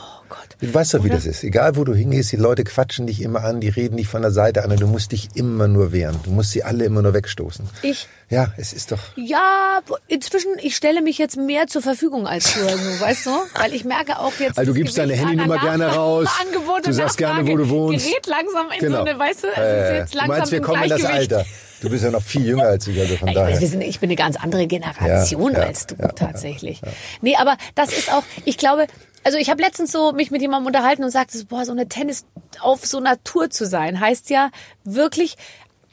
Du weißt doch, wie das ist. Egal, wo du hingehst, die Leute quatschen dich immer an, die reden dich von der Seite an und du musst dich immer nur wehren. Du musst sie alle immer nur wegstoßen. Ich? Ja, es ist doch. Ja, inzwischen, ich stelle mich jetzt mehr zur Verfügung als früher, so, weißt du? Weil ich merke auch jetzt. Also du gibst deine Gewicht Handynummer an der gerne raus. Angebot Du sagst gerne, Nachfrage wo du wohnst. Gerät langsam in Genau. so eine, weißt du, es Äh, ist jetzt du langsam meinst, wir kommen in das. Alter. Du bist ja noch viel jünger als ich, also von Ich, daher. wir sind, ich bin eine ganz andere Generation Ja, ja, als du ja, tatsächlich. Nee, aber das ist auch, ich glaube, also ich habe letztens so mich mit jemandem unterhalten und sagte, so, boah, so eine Tennis auf so Tour zu sein, heißt ja wirklich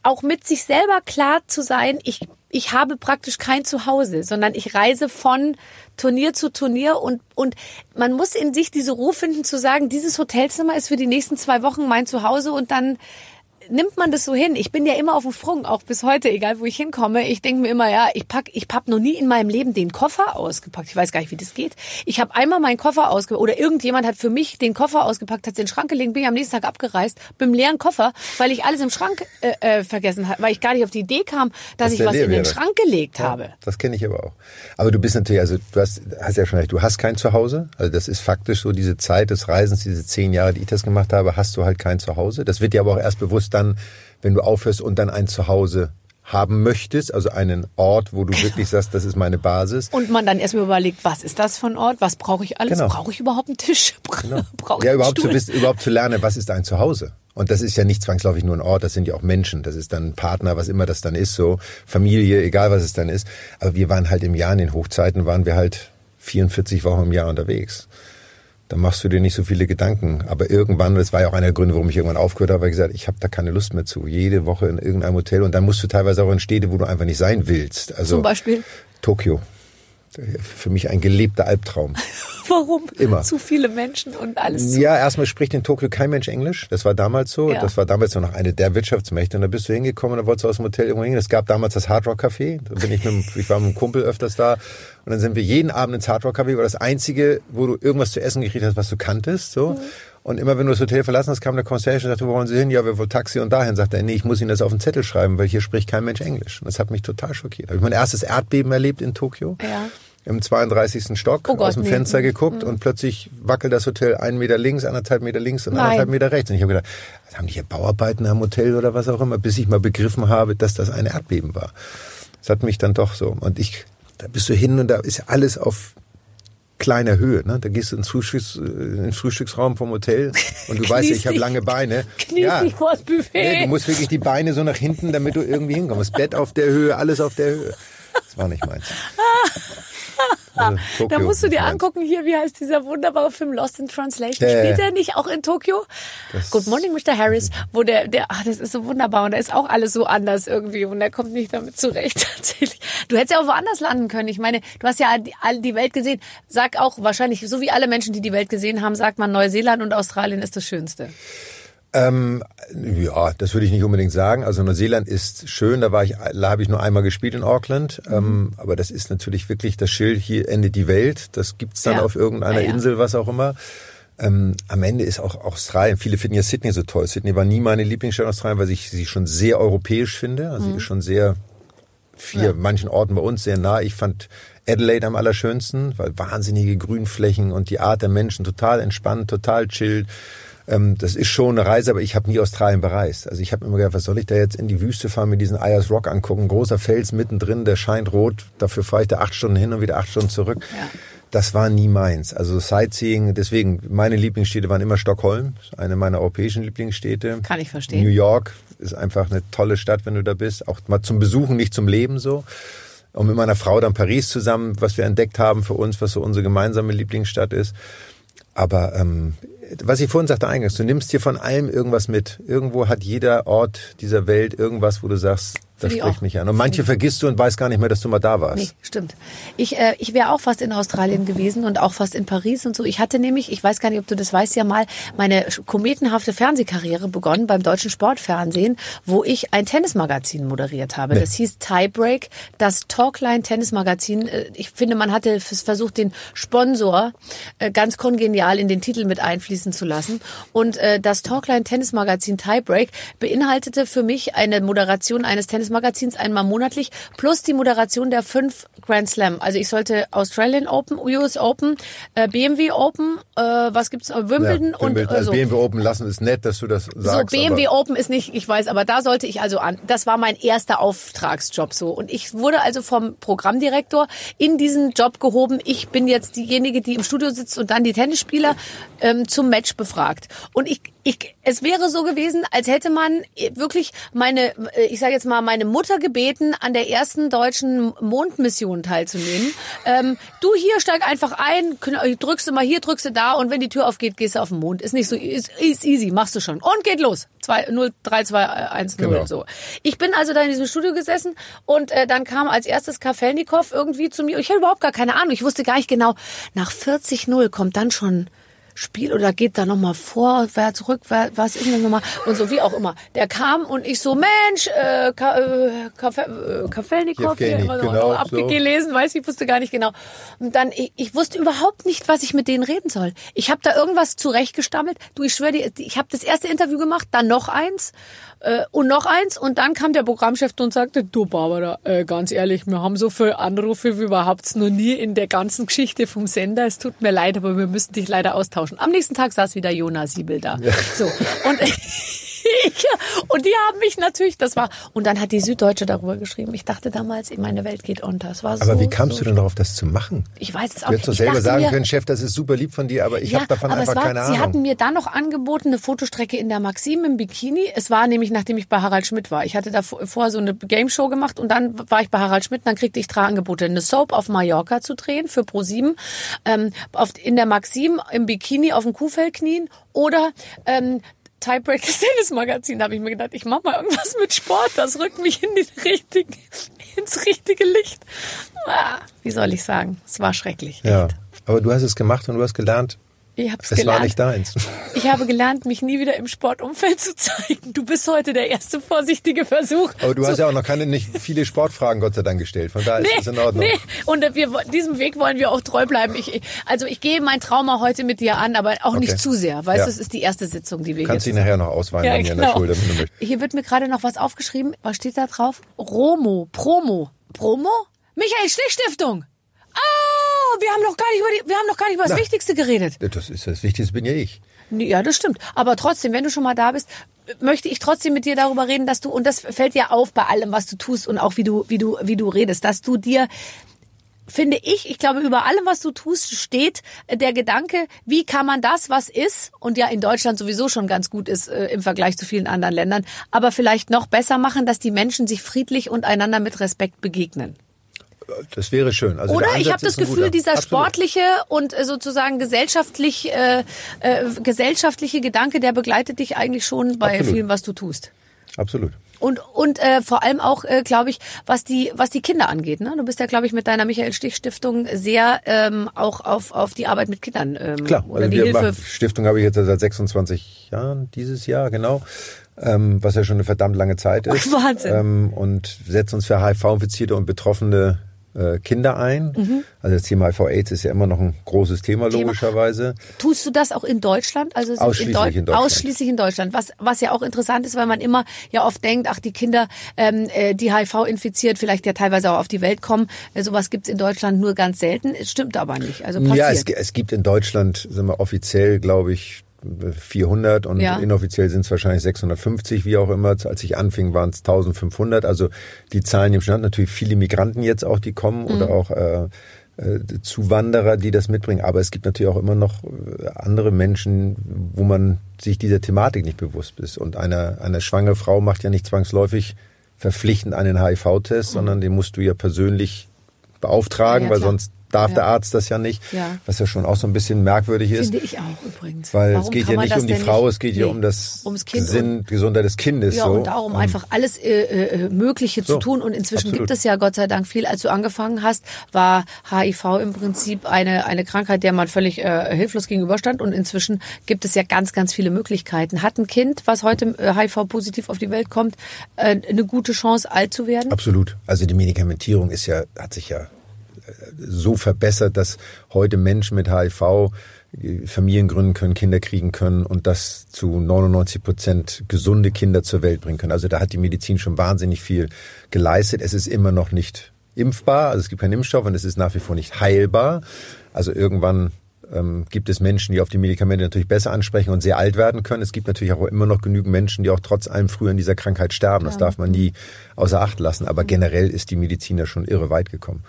auch mit sich selber klar zu sein, ich ich habe praktisch kein Zuhause, sondern ich reise von Turnier zu Turnier und, und man muss in sich diese Ruhe finden zu sagen, dieses Hotelzimmer ist für die nächsten zwei Wochen mein Zuhause und dann nimmt man das so hin. Ich bin ja immer auf dem Sprung, auch bis heute, egal wo ich hinkomme. Ich denke mir immer, ja, ich pack, ich habe noch nie in meinem Leben den Koffer ausgepackt. Ich weiß gar nicht, wie das geht. Ich habe einmal meinen Koffer ausgepackt oder irgendjemand hat für mich den Koffer ausgepackt, hat den Schrank gelegt, bin ich am nächsten Tag abgereist, mit einem leeren Koffer, weil ich alles im Schrank äh, äh, vergessen habe, weil ich gar nicht auf die Idee kam, dass Dass ich was leer in den wäre. Schrank gelegt habe. Das kenne ich aber auch. Aber du bist natürlich, also du hast, hast ja schon recht, du hast kein Zuhause. Also das ist faktisch so diese Zeit des Reisens, diese zehn Jahre, die ich das gemacht habe, hast du halt kein Zuhause. Das wird dir aber auch erst bewusst dann, wenn du aufhörst und dann ein Zuhause haben möchtest, also einen Ort, wo du wirklich sagst, das ist meine Basis. Und man dann erstmal überlegt, was ist das für ein Ort? Was brauche ich alles? Genau. Brauche ich überhaupt einen Tisch? Brauche ich Ja, überhaupt zu, Stuhl? wissen, überhaupt zu lernen, was ist ein Zuhause. Und das ist ja nicht zwangsläufig nur ein Ort, das sind ja auch Menschen, das ist dann ein Partner, was immer das dann ist, so Familie, egal was es dann ist. Aber wir waren halt im Jahr, in den Hochzeiten waren wir halt 44 Wochen im Jahr unterwegs. Da machst du dir nicht so viele Gedanken. Aber irgendwann, das war ja auch einer der Gründe, warum ich irgendwann aufgehört habe, weil ich gesagt, ich habe da keine Lust mehr zu. Jede Woche in irgendeinem Hotel und dann musst du teilweise auch in Städte, wo du einfach nicht sein willst. Also Zum Beispiel? Tokio. Für mich ein gelebter Albtraum. Warum? Immer. Zu viele Menschen und alles. zu Ja, erstmal spricht in Tokio kein Mensch Englisch. Das war damals so. Ja. Das war damals noch eine der Wirtschaftsmächte. Und da bist du hingekommen und da wolltest du aus dem Hotel irgendwo hin. Es gab damals das Hard Rock Café. Da bin ich, mit, dem- ich war mit einem Kumpel öfters da. Und dann sind wir jeden Abend ins Hard Rock Café. War das einzige, wo du irgendwas zu essen gekriegt hast, was du kanntest. So. Mhm. Und immer wenn du das Hotel verlassen hast, kam der Concierge und sagte, wo wollen Sie hin? Ja, wir wollen Taxi und dahin. Sagt er, nee, ich muss Ihnen das auf den Zettel schreiben, weil hier spricht kein Mensch Englisch. Und das hat mich total schockiert. Habe ich mein erstes Erdbeben erlebt in Tokio. Ja. Im 32. Stock Oh Gott, aus dem nee. Fenster geguckt und plötzlich wackelt das Hotel einen Meter links, anderthalb Meter links und Nein. anderthalb Meter rechts. Und ich habe gedacht, was haben die hier Bauarbeiten am Hotel oder was auch immer, bis ich mal begriffen habe, dass das ein Erdbeben war. Das hat mich dann doch so. Und ich, da bist du hin und da ist alles auf kleiner Höhe. Ne? Da gehst du ins, Frühstücks, in den Frühstücksraum vom Hotel und du weißt, Kniest ich habe lange Beine. Kniest dich vors Buffet. Nee, du musst wirklich die Beine so nach hinten, damit du irgendwie hinkommst. Bett auf der Höhe, alles auf der Höhe. Das war nicht meins. Also, Da musst du dir angucken, hier, wie heißt dieser wunderbare Film Lost in Translation? Ja, Spielt er nicht auch in Tokio? Good Morning, Mr. Harris, wo der, der, ach, das ist so wunderbar und da ist auch alles so anders irgendwie und er kommt nicht damit zurecht, tatsächlich. Du hättest ja auch woanders landen können. Ich meine, du hast ja die, all die Welt gesehen. Sag auch wahrscheinlich, so wie alle Menschen, die die Welt gesehen haben, sagt man, Neuseeland und Australien ist das Schönste. Ähm, ja, das würde ich nicht unbedingt sagen. Also Neuseeland ist schön, da war ich, da habe ich nur einmal gespielt in Auckland. Mhm. Ähm, aber das ist natürlich wirklich das Schild, hier endet die Welt. Das gibt's dann Ja. auf irgendeiner Ja, ja. Insel, was auch immer. Ähm, am Ende ist auch Australien, viele finden ja Sydney so toll. Sydney war nie meine Lieblingsstadt in Australien, weil ich sie schon sehr europäisch finde. Also Mhm. sie ist schon sehr, vier manchen Orten bei uns sehr nah. Ich fand Adelaide am allerschönsten, weil wahnsinnige Grünflächen und die Art der Menschen total entspannt, total chill. Ähm, das ist schon eine Reise, aber ich habe nie Australien bereist. Also ich habe immer gedacht, was soll ich da jetzt in die Wüste fahren, mir diesen Ayers Rock angucken, großer Fels mittendrin, der scheint rot, dafür fahre ich da acht Stunden hin und wieder acht Stunden zurück. Ja. Das war nie meins. Also Sightseeing, deswegen, meine Lieblingsstädte waren immer Stockholm, eine meiner europäischen Lieblingsstädte. Kann ich verstehen. New York ist einfach eine tolle Stadt, wenn du da bist. Auch mal zum Besuchen, nicht zum Leben so. Und mit meiner Frau dann Paris zusammen, was wir entdeckt haben für uns, was so unsere gemeinsame Lieblingsstadt ist. Aber ähm, was ich vorhin sagte eingangs, du nimmst hier von allem irgendwas mit. Irgendwo hat jeder Ort dieser Welt irgendwas, wo du sagst, das ich spricht auch. mich an. Und manche vergisst du und weißt gar nicht mehr, dass du mal da warst. Nee, stimmt. Ich, äh, ich wäre auch fast in Australien gewesen und auch fast in Paris und so. Ich hatte nämlich, ich weiß gar nicht, ob du das weißt, ja mal meine kometenhafte Fernsehkarriere begonnen beim deutschen Sportfernsehen, wo ich ein Tennismagazin moderiert habe. Das hieß Tiebreak, das Talkline Tennismagazin. Äh, Ich finde, man hatte versucht, den Sponsor äh, ganz kongenial in den Titel mit einfließen zu lassen. Und äh, das Talkline Tennismagazin Tiebreak beinhaltete für mich eine Moderation eines Tennismagazins einmal monatlich plus die Moderation der fünf Grand Slam. Also ich sollte Australian Open, US Open, äh, BMW Open, äh, was gibt's, äh, Wimbledon Ja, und äh, also so. BMW Open lassen ist nett, dass du das sagst. So, BMW Open ist nicht, ich weiß, aber da sollte ich also an. Das war mein erster Auftragsjob so. Und ich wurde also vom Programmdirektor in diesen Job gehoben. Ich bin jetzt diejenige, die im Studio sitzt und dann die Tennisspieler ähm, zum Match befragt. Und ich, ich, es wäre so gewesen, als hätte man wirklich meine, äh, ich sage jetzt mal, meine meine Mutter gebeten, an der ersten deutschen Mondmission teilzunehmen. Ähm, du hier steig einfach ein, kn- drückst du mal hier, drückst du da und wenn die Tür aufgeht, gehst du auf den Mond. Ist nicht so, ist, ist easy, machst du schon. Und geht los. 2, 0, 3, 2, 1, 0, Genau. so. Ich bin also da in diesem Studio gesessen und äh, dann kam als erstes Kafelnikow irgendwie zu mir. Ich hatte überhaupt gar keine Ahnung. Ich wusste gar nicht genau, nach 40-0 kommt dann schon Spiel oder geht da nochmal vorwärts, rückwärts, was ist denn nochmal? Und so wie auch immer. Der kam und ich so, Mensch, äh, Ka äh, äh, Kafelnikow, hier immer so genau, abgelesen, weiß ich, wusste gar nicht genau. Und dann, ich, ich wusste überhaupt nicht, was ich mit denen reden soll. Ich habe da irgendwas zurechtgestammelt. Du, ich schwöre dir, ich habe das erste Interview gemacht, dann noch eins äh, und noch eins und dann kam der Programmchef und sagte, du Barbara, äh, ganz ehrlich, wir haben so viele Anrufe wie überhaupt noch nie in der ganzen Geschichte vom Sender. Es tut mir leid, aber wir müssen dich leider austauschen. Am nächsten Tag saß wieder Jonas Siebel da. So und und die haben mich natürlich, das war und dann hat die Süddeutsche darüber geschrieben. Ich dachte damals, meine Welt geht unter. Es war Aber so, wie kamst so du denn darauf, das zu machen? Ich weiß es auch Du hättest doch selber sagen mir- können, Chef, das ist super lieb von dir, aber ich habe davon aber einfach es war, keine Sie hatten Ahnung. mir dann noch angeboten, eine Fotostrecke in der Maxim im Bikini. Es war nämlich, nachdem ich bei Harald Schmidt war. Ich hatte da vorher so eine Game Show gemacht und dann war ich bei Harald Schmidt und dann kriegte ich drei Angebote. Eine Soap auf Mallorca zu drehen für Pro7, ähm, auf, in der Maxim im Bikini auf dem Kuhfell knien oder ähm, Tiebreak das Tennismagazin. Da habe ich mir gedacht, ich mache mal irgendwas mit Sport. Das rückt mich in die richtige, ins richtige Licht. Ah, wie soll ich sagen? Es war schrecklich. Ja, Echt. aber du hast es gemacht und du hast gelernt, Ich hab's es gelernt. war nicht deins. Ich habe gelernt, mich nie wieder im Sportumfeld zu zeigen. Du bist heute der erste vorsichtige Versuch. Aber du hast ja auch noch keine, nicht viele Sportfragen Gott sei Dank gestellt. Von daher ist es in Ordnung. Nee, und wir, diesem Weg wollen wir auch treu bleiben. Ich, also ich gehe mein Trauma heute mit dir an, aber auch Okay. nicht zu sehr. Weißt Ja. du, es ist die erste Sitzung, die wir Du kannst hier dich nachher noch ausweinen an der Schulter, wenn du möchtest. Hier wird mir gerade noch was aufgeschrieben. Was steht da drauf? Romo, Promo. Promo? Michael Stich Stiftung. Oh, wir haben noch gar nicht über die, wir haben noch gar nicht über das Na. Wichtigste geredet. Das ist das Wichtigste, bin ja ich. Ja, das stimmt. Aber trotzdem, wenn du schon mal da bist, möchte ich trotzdem mit dir darüber reden, dass du, und das fällt dir auf bei allem, was du tust und auch wie du, wie du, wie du redest, dass du dir, finde ich, ich glaube, über allem, was du tust, steht der Gedanke, wie kann man das, was ist, und ja in Deutschland sowieso schon ganz gut ist äh, im Vergleich zu vielen anderen Ländern, aber vielleicht noch besser machen, dass die Menschen sich friedlich und einander mit Respekt begegnen. Das wäre schön. Also Oder der ich habe das Gefühl, dieser Absolut. sportliche und äh, sozusagen gesellschaftlich, äh, äh, gesellschaftliche Gedanke, der begleitet dich eigentlich schon bei Absolut. vielem, was du tust. Absolut. Und und äh, vor allem auch, äh, glaube ich, was die was die Kinder angeht. Ne? Du bist ja, glaube ich, mit deiner Michael Stich Stiftung sehr ähm, auch auf auf die Arbeit mit Kindern ähm, Klar, oder also die wir Hilfe. machen, Stiftung habe ich jetzt seit 26 Jahren, dieses Jahr, genau. Ähm, was ja schon eine verdammt lange Zeit ist. Wahnsinn. Ähm, und setzen uns für HIV-Infizierte und betroffene äh, Kinder ein. Also das Thema HIV-Aids ist ja immer noch ein großes Thema, Mhm. Thema. logischerweise. Tust du das auch in Deutschland? Also Ausschließlich Deu- in Deutschland. Ausschließlich in Deutschland. Was, was ja auch interessant ist, weil man immer ja oft denkt, ach, die Kinder, ähm, äh, die HIV infiziert, vielleicht ja teilweise auch auf die Welt kommen. Äh, sowas gibt's in Deutschland nur ganz selten. Es stimmt aber nicht. Also passiert. Ja, es, es gibt in Deutschland, sagen wir, offiziell, glaube ich, 400 und Ja. inoffiziell sind es wahrscheinlich 650, wie auch immer. Als ich anfing, waren es 1500. Also die Zahlen im Stand natürlich viele Migranten jetzt auch, die kommen Mhm. oder auch äh, äh, Zuwanderer, die das mitbringen. Aber es gibt natürlich auch immer noch äh, andere Menschen, wo man sich dieser Thematik nicht bewusst ist. Und eine, eine schwangere Frau macht ja nicht zwangsläufig verpflichtend einen HIV-Test, sondern den musst du ja persönlich beauftragen, Ja, weil sonst darf Ja. der Arzt das ja nicht, Ja. was ja schon auch so ein bisschen merkwürdig ist. Finde ich auch übrigens. Weil Warum es geht ja nicht um die Frau, es geht ja Nee, um das Gesinn, Gesundheit des Kindes. Ja, so. und darum Ähm, einfach alles äh, äh, Mögliche zu So, tun. Und inzwischen absolut. gibt es ja Gott sei Dank viel. Als du angefangen hast, war HIV im Prinzip eine, eine Krankheit, der man völlig äh, hilflos gegenüberstand. Und inzwischen gibt es ja ganz, ganz viele Möglichkeiten. Hat ein Kind, was heute äh, HIV-positiv auf die Welt kommt, äh, eine gute Chance, alt zu werden? Absolut. Also die Medikamentierung ist ja, hat sich ja äh, so verbessert, dass heute Menschen mit HIV äh, Familien gründen können, Kinder kriegen können und das zu 99 Prozent gesunde Kinder zur Welt bringen können. Also da hat die Medizin schon wahnsinnig viel geleistet. Es ist immer noch nicht impfbar, also es gibt keinen Impfstoff und es ist nach wie vor nicht heilbar. Also irgendwann ähm, gibt es Menschen, die auf die Medikamente natürlich besser ansprechen und sehr alt werden können. Es gibt natürlich auch immer noch genügend Menschen, die auch trotz allem früher in dieser Krankheit sterben. Das darf man nie außer Acht lassen. Aber generell ist die Medizin ja schon irre weit gekommen.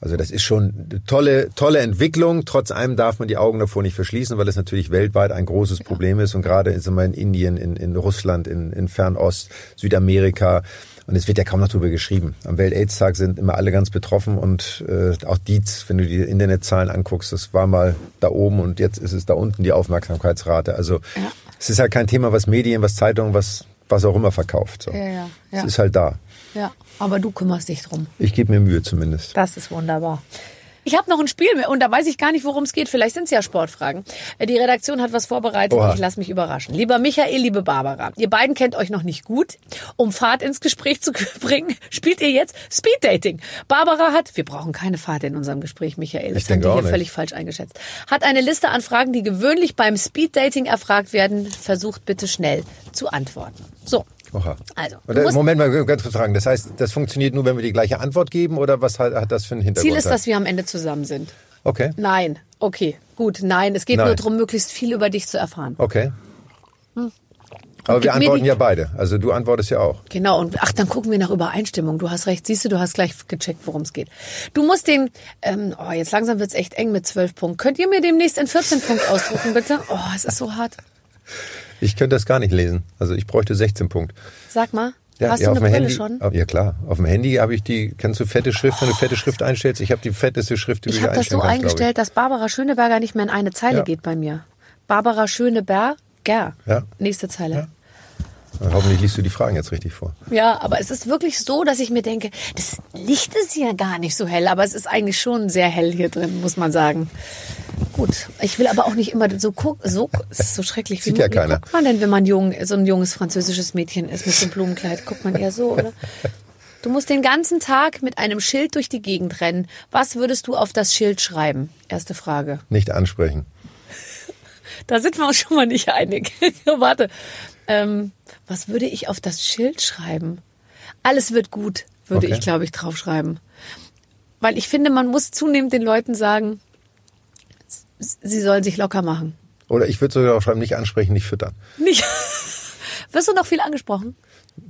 Also das ist schon eine tolle, tolle Entwicklung. Trotz allem darf man die Augen davor nicht verschließen, weil es natürlich weltweit ein großes Problem ist. Und gerade in Indien, in, in Russland, in, in Fernost, Südamerika, Und es wird ja kaum noch drüber geschrieben. Am Welt-Aids-Tag sind immer alle ganz betroffen und äh, auch Dietz, wenn du die Internetzahlen anguckst, das war mal da oben und jetzt ist es da unten die Aufmerksamkeitsrate. Also Ja. es ist halt kein Thema, was Medien, was Zeitungen, was, was auch immer verkauft. So. Ja, ja, Es ja. ist halt da. Ja, aber du kümmerst dich drum. Ich gebe mir Mühe zumindest. Das ist wunderbar. Ich habe noch ein Spiel und da weiß ich gar nicht, worum es geht. Vielleicht sind es ja Sportfragen. Die Redaktion hat was vorbereitet. Oha. Ich lasse mich überraschen. Lieber Michael, liebe Barbara, ihr beiden kennt euch noch nicht gut. Um Fahrt ins Gespräch zu bringen, spielt ihr jetzt Speed Dating. Barbara hat, wir brauchen keine Fahrt in unserem Gespräch, Michael. Das Ich denke auch hier nicht. völlig falsch eingeschätzt. Hat eine Liste an Fragen, die gewöhnlich beim Speed Dating erfragt werden. Versucht bitte schnell zu antworten. So. Oha. Also, Moment mal, ganz kurz fragen. Das heißt, das funktioniert nur, wenn wir die gleiche Antwort geben oder was hat, hat das für einen Hintergrund? Ziel ist, dass wir am Ende zusammen sind. Okay, Nein. Okay, gut. Nein, es geht Nein. nur darum, möglichst viel über dich zu erfahren. okay. Aber gib wir antworten ja beide. Also du antwortest ja auch. Genau, und ach, dann gucken wir nach Übereinstimmung. Du hast recht, siehst du, du hast gleich gecheckt, worum es geht. Du musst den, ähm, oh, jetzt langsam wird's echt eng mit 12 Punkten. Könnt ihr mir demnächst in 14 Punkt ausdrucken, bitte? Oh, es ist so hart. Ich könnte das gar nicht lesen. Also ich bräuchte 16 Punkte. Sag mal, Ja, hast ja, du auf eine Brille Handy, schon? Ja klar, auf dem Handy habe ich die, kennst du fette Schrift, wenn du fette Schrift einstellst? Ich habe die fetteste Schrift, die Ich du habe dir das so kannst, eingestellt, dass Barbara Schöneberger nicht mehr in eine Zeile Ja. geht bei mir. Barbara Schöneberger. Ja. Nächste Zeile. Und hoffentlich liest du die Fragen jetzt richtig vor. Ja, aber es ist wirklich so, dass ich mir denke, das Licht ist hier gar nicht so hell, aber es ist eigentlich schon sehr hell hier drin, muss man sagen. Gut, ich will aber auch nicht immer so gucken, so, es ist so schrecklich. Sieht wie, ja wie keiner. guckt man denn, wenn man jung, so ein junges französisches Mädchen ist mit so einem Blumenkleid? Guckt man eher so, oder? Du musst den ganzen Tag mit einem Schild durch die Gegend rennen. Was würdest du auf das Schild schreiben? Erste Frage. Nicht ansprechen. Da sind wir uns schon mal nicht einig. Warte. Ähm, was würde ich auf das Schild schreiben? Alles wird gut, würde Okay. ich, glaube ich, draufschreiben. Weil ich finde, man muss zunehmend den Leuten sagen, sie sollen sich locker machen. Oder ich würde sogar auch schreiben, nicht ansprechen, nicht füttern. Nicht. Wirst du noch viel angesprochen?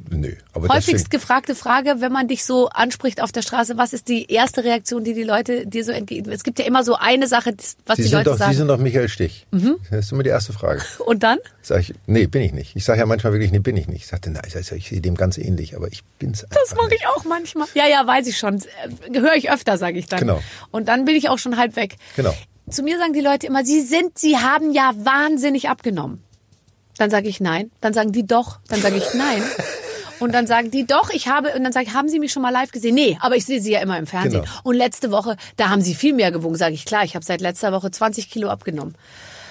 Nö, aber Häufigst gefragte Frage, wenn man dich so anspricht auf der Straße, was ist die erste Reaktion, die die Leute dir so entgegen? Es gibt ja immer so eine Sache, was Sie die Leute doch, Sie sagen. Mhm. sind doch Michael Stich. Das ist immer die erste Frage. Und dann? Sag ich, nee, bin ich nicht. Ich sage ja manchmal wirklich, nee, bin ich nicht. Ich sagte, nein, ich, sehe dem ganz ähnlich, aber ich bin's einfach Das mache ich auch manchmal. Ja, ja, weiß ich schon. Äh, Höre ich öfter, sage ich dann. Genau. Und dann bin ich auch schon halb weg. Genau. Zu mir sagen die Leute immer, sie sind, sie haben ja wahnsinnig abgenommen. Dann sage ich nein. Dann sagen die doch. Dann sage ich nein. Und dann sagen die doch, ich habe, und dann sage ich, haben Sie mich schon mal live gesehen? Nee, aber ich sehe Sie ja immer im Fernsehen. Genau. Und letzte Woche, da haben Sie viel mehr gewogen, sage ich klar. Ich habe seit letzter Woche 20 Kilo abgenommen.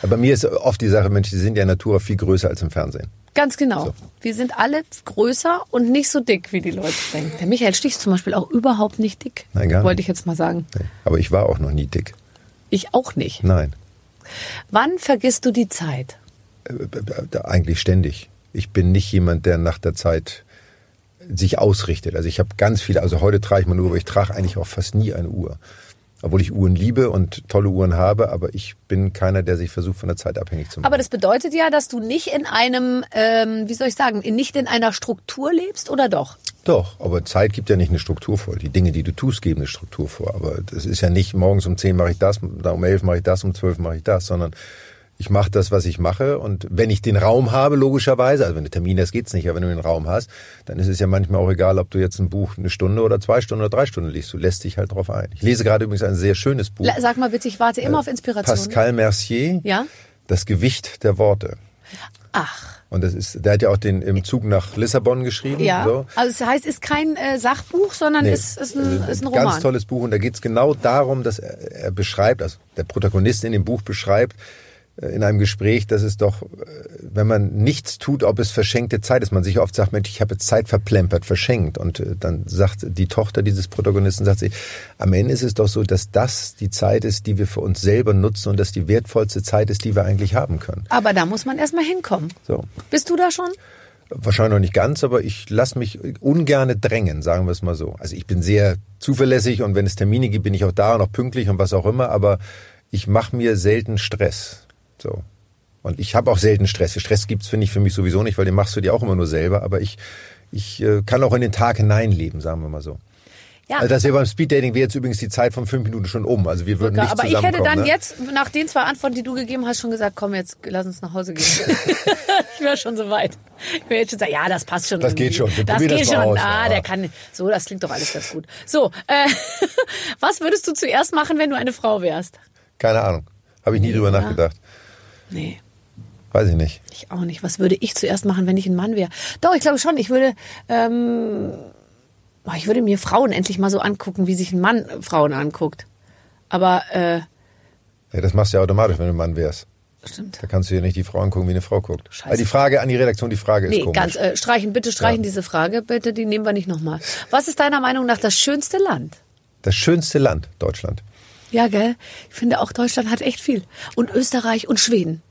Aber mir ist oft die Sache, Mensch, die sind ja Natura viel größer als im Fernsehen. Ganz genau. So. Wir sind alle größer und nicht so dick, wie die Leute denken. Der Michael Stich ist zum Beispiel auch überhaupt nicht dick. Nein, gar nicht. Wollte ich jetzt mal sagen. Nee. Aber ich war auch noch nie dick. Ich auch nicht. Nein. Wann vergisst du die Zeit? Äh, äh, Eigentlich ständig. Ich bin nicht jemand, der nach der Zeit sich ausrichtet. Also ich habe ganz viele, also heute trage ich meine Uhr, aber ich trage eigentlich auch fast nie eine Uhr. Obwohl ich Uhren liebe und tolle Uhren habe, aber ich bin keiner, der sich versucht, von der Zeit abhängig zu machen. Aber das bedeutet ja, dass du nicht in einem, ähm, wie soll ich sagen, nicht in einer Struktur lebst, oder doch? Doch, aber Zeit gibt ja nicht eine Struktur vor. Die Dinge, die du tust, geben eine Struktur vor. Aber das ist ja nicht, morgens um 10 mache ich das, da um 11 mache ich das, um 12 mache ich das, sondern ich mache das, was ich mache. Und wenn ich den Raum habe, logischerweise, also wenn du Termin hast, geht's nicht, aber wenn du den Raum hast, dann ist es ja manchmal auch egal, ob du jetzt ein Buch eine Stunde oder zwei Stunden oder drei Stunden liest. Du lässt dich halt drauf ein. Ich lese gerade übrigens ein sehr schönes Buch. Sag mal bitte, ich warte immer auf Inspiration. Pascal Mercier, Ja? Das Gewicht der Worte. Ach, Und das ist, der hat ja auch den im Zug nach Lissabon geschrieben. ja. So. Also es heißt, ist kein äh, Sachbuch, sondern Nee, ist, ist, ein, äh, ist ein Ganz Roman. tolles Buch und da geht es genau darum, dass er, er beschreibt, also der Protagonist in dem Buch beschreibt, äh, in einem Gespräch, dass es doch, äh, wenn man nichts tut, ob es verschenkte Zeit ist. Man sich oft sagt, Mensch, ich habe jetzt Zeit verplempert, verschenkt. Und äh, dann sagt die Tochter dieses Protagonisten, sagt sie, am Ende ist es doch so, dass das die Zeit ist, die wir für uns selber nutzen und dass die wertvollste Zeit ist, die wir eigentlich haben können. Aber da muss man erstmal hinkommen. So. Bist du da schon? Wahrscheinlich noch nicht ganz, aber ich lasse mich ungerne drängen, sagen wir es mal so. Also ich bin sehr zuverlässig und wenn es Termine gibt, bin ich auch da und auch pünktlich und was auch immer, aber ich mache mir selten Stress. So. Und ich habe auch selten Stress. Stress gibt's finde ich, für mich sowieso nicht, weil den machst du dir auch immer nur selber, aber ich, ich äh, kann auch in den Tag hineinleben, sagen wir mal so. Ja. Also das wäre beim Speeddating wäre jetzt übrigens die Zeit von fünf Minuten schon um. Also wir würden nicht aber ich hätte dann ne? jetzt, nach den zwei Antworten, die du gegeben hast, schon gesagt, komm jetzt, lass uns nach Hause gehen. ich wäre schon so weit. Ich wäre jetzt schon sagen, ja, das passt schon. Das irgendwie. geht schon. Wir Das geht das schon. aus, ah, der kann. So, das klingt doch alles ganz gut. So, äh, was würdest du zuerst machen, wenn du eine Frau wärst? Keine Ahnung. Habe ich nie drüber Ja. nachgedacht. Nee. Weiß ich nicht. Ich auch nicht. Was würde ich zuerst machen, wenn ich ein Mann wäre? Doch, ich glaube schon. Ich würde, ähm, ich würde mir Frauen endlich mal so angucken, wie sich ein Mann Frauen anguckt. Aber, äh, Ja, das machst du ja automatisch, wenn du ein Mann wärst. stimmt. Da kannst du ja nicht die Frau angucken, wie eine Frau guckt. Scheiße. Also die Frage an die Redaktion, die Frage ist Nee, komisch. ganz, äh, streichen, bitte streichen Ja. diese Frage. Bitte, die nehmen wir nicht nochmal. Was ist deiner Meinung nach das schönste Land? Das schönste Land, Deutschland. Ja, gell? Ich finde auch Deutschland hat echt viel. Und Österreich und Schweden.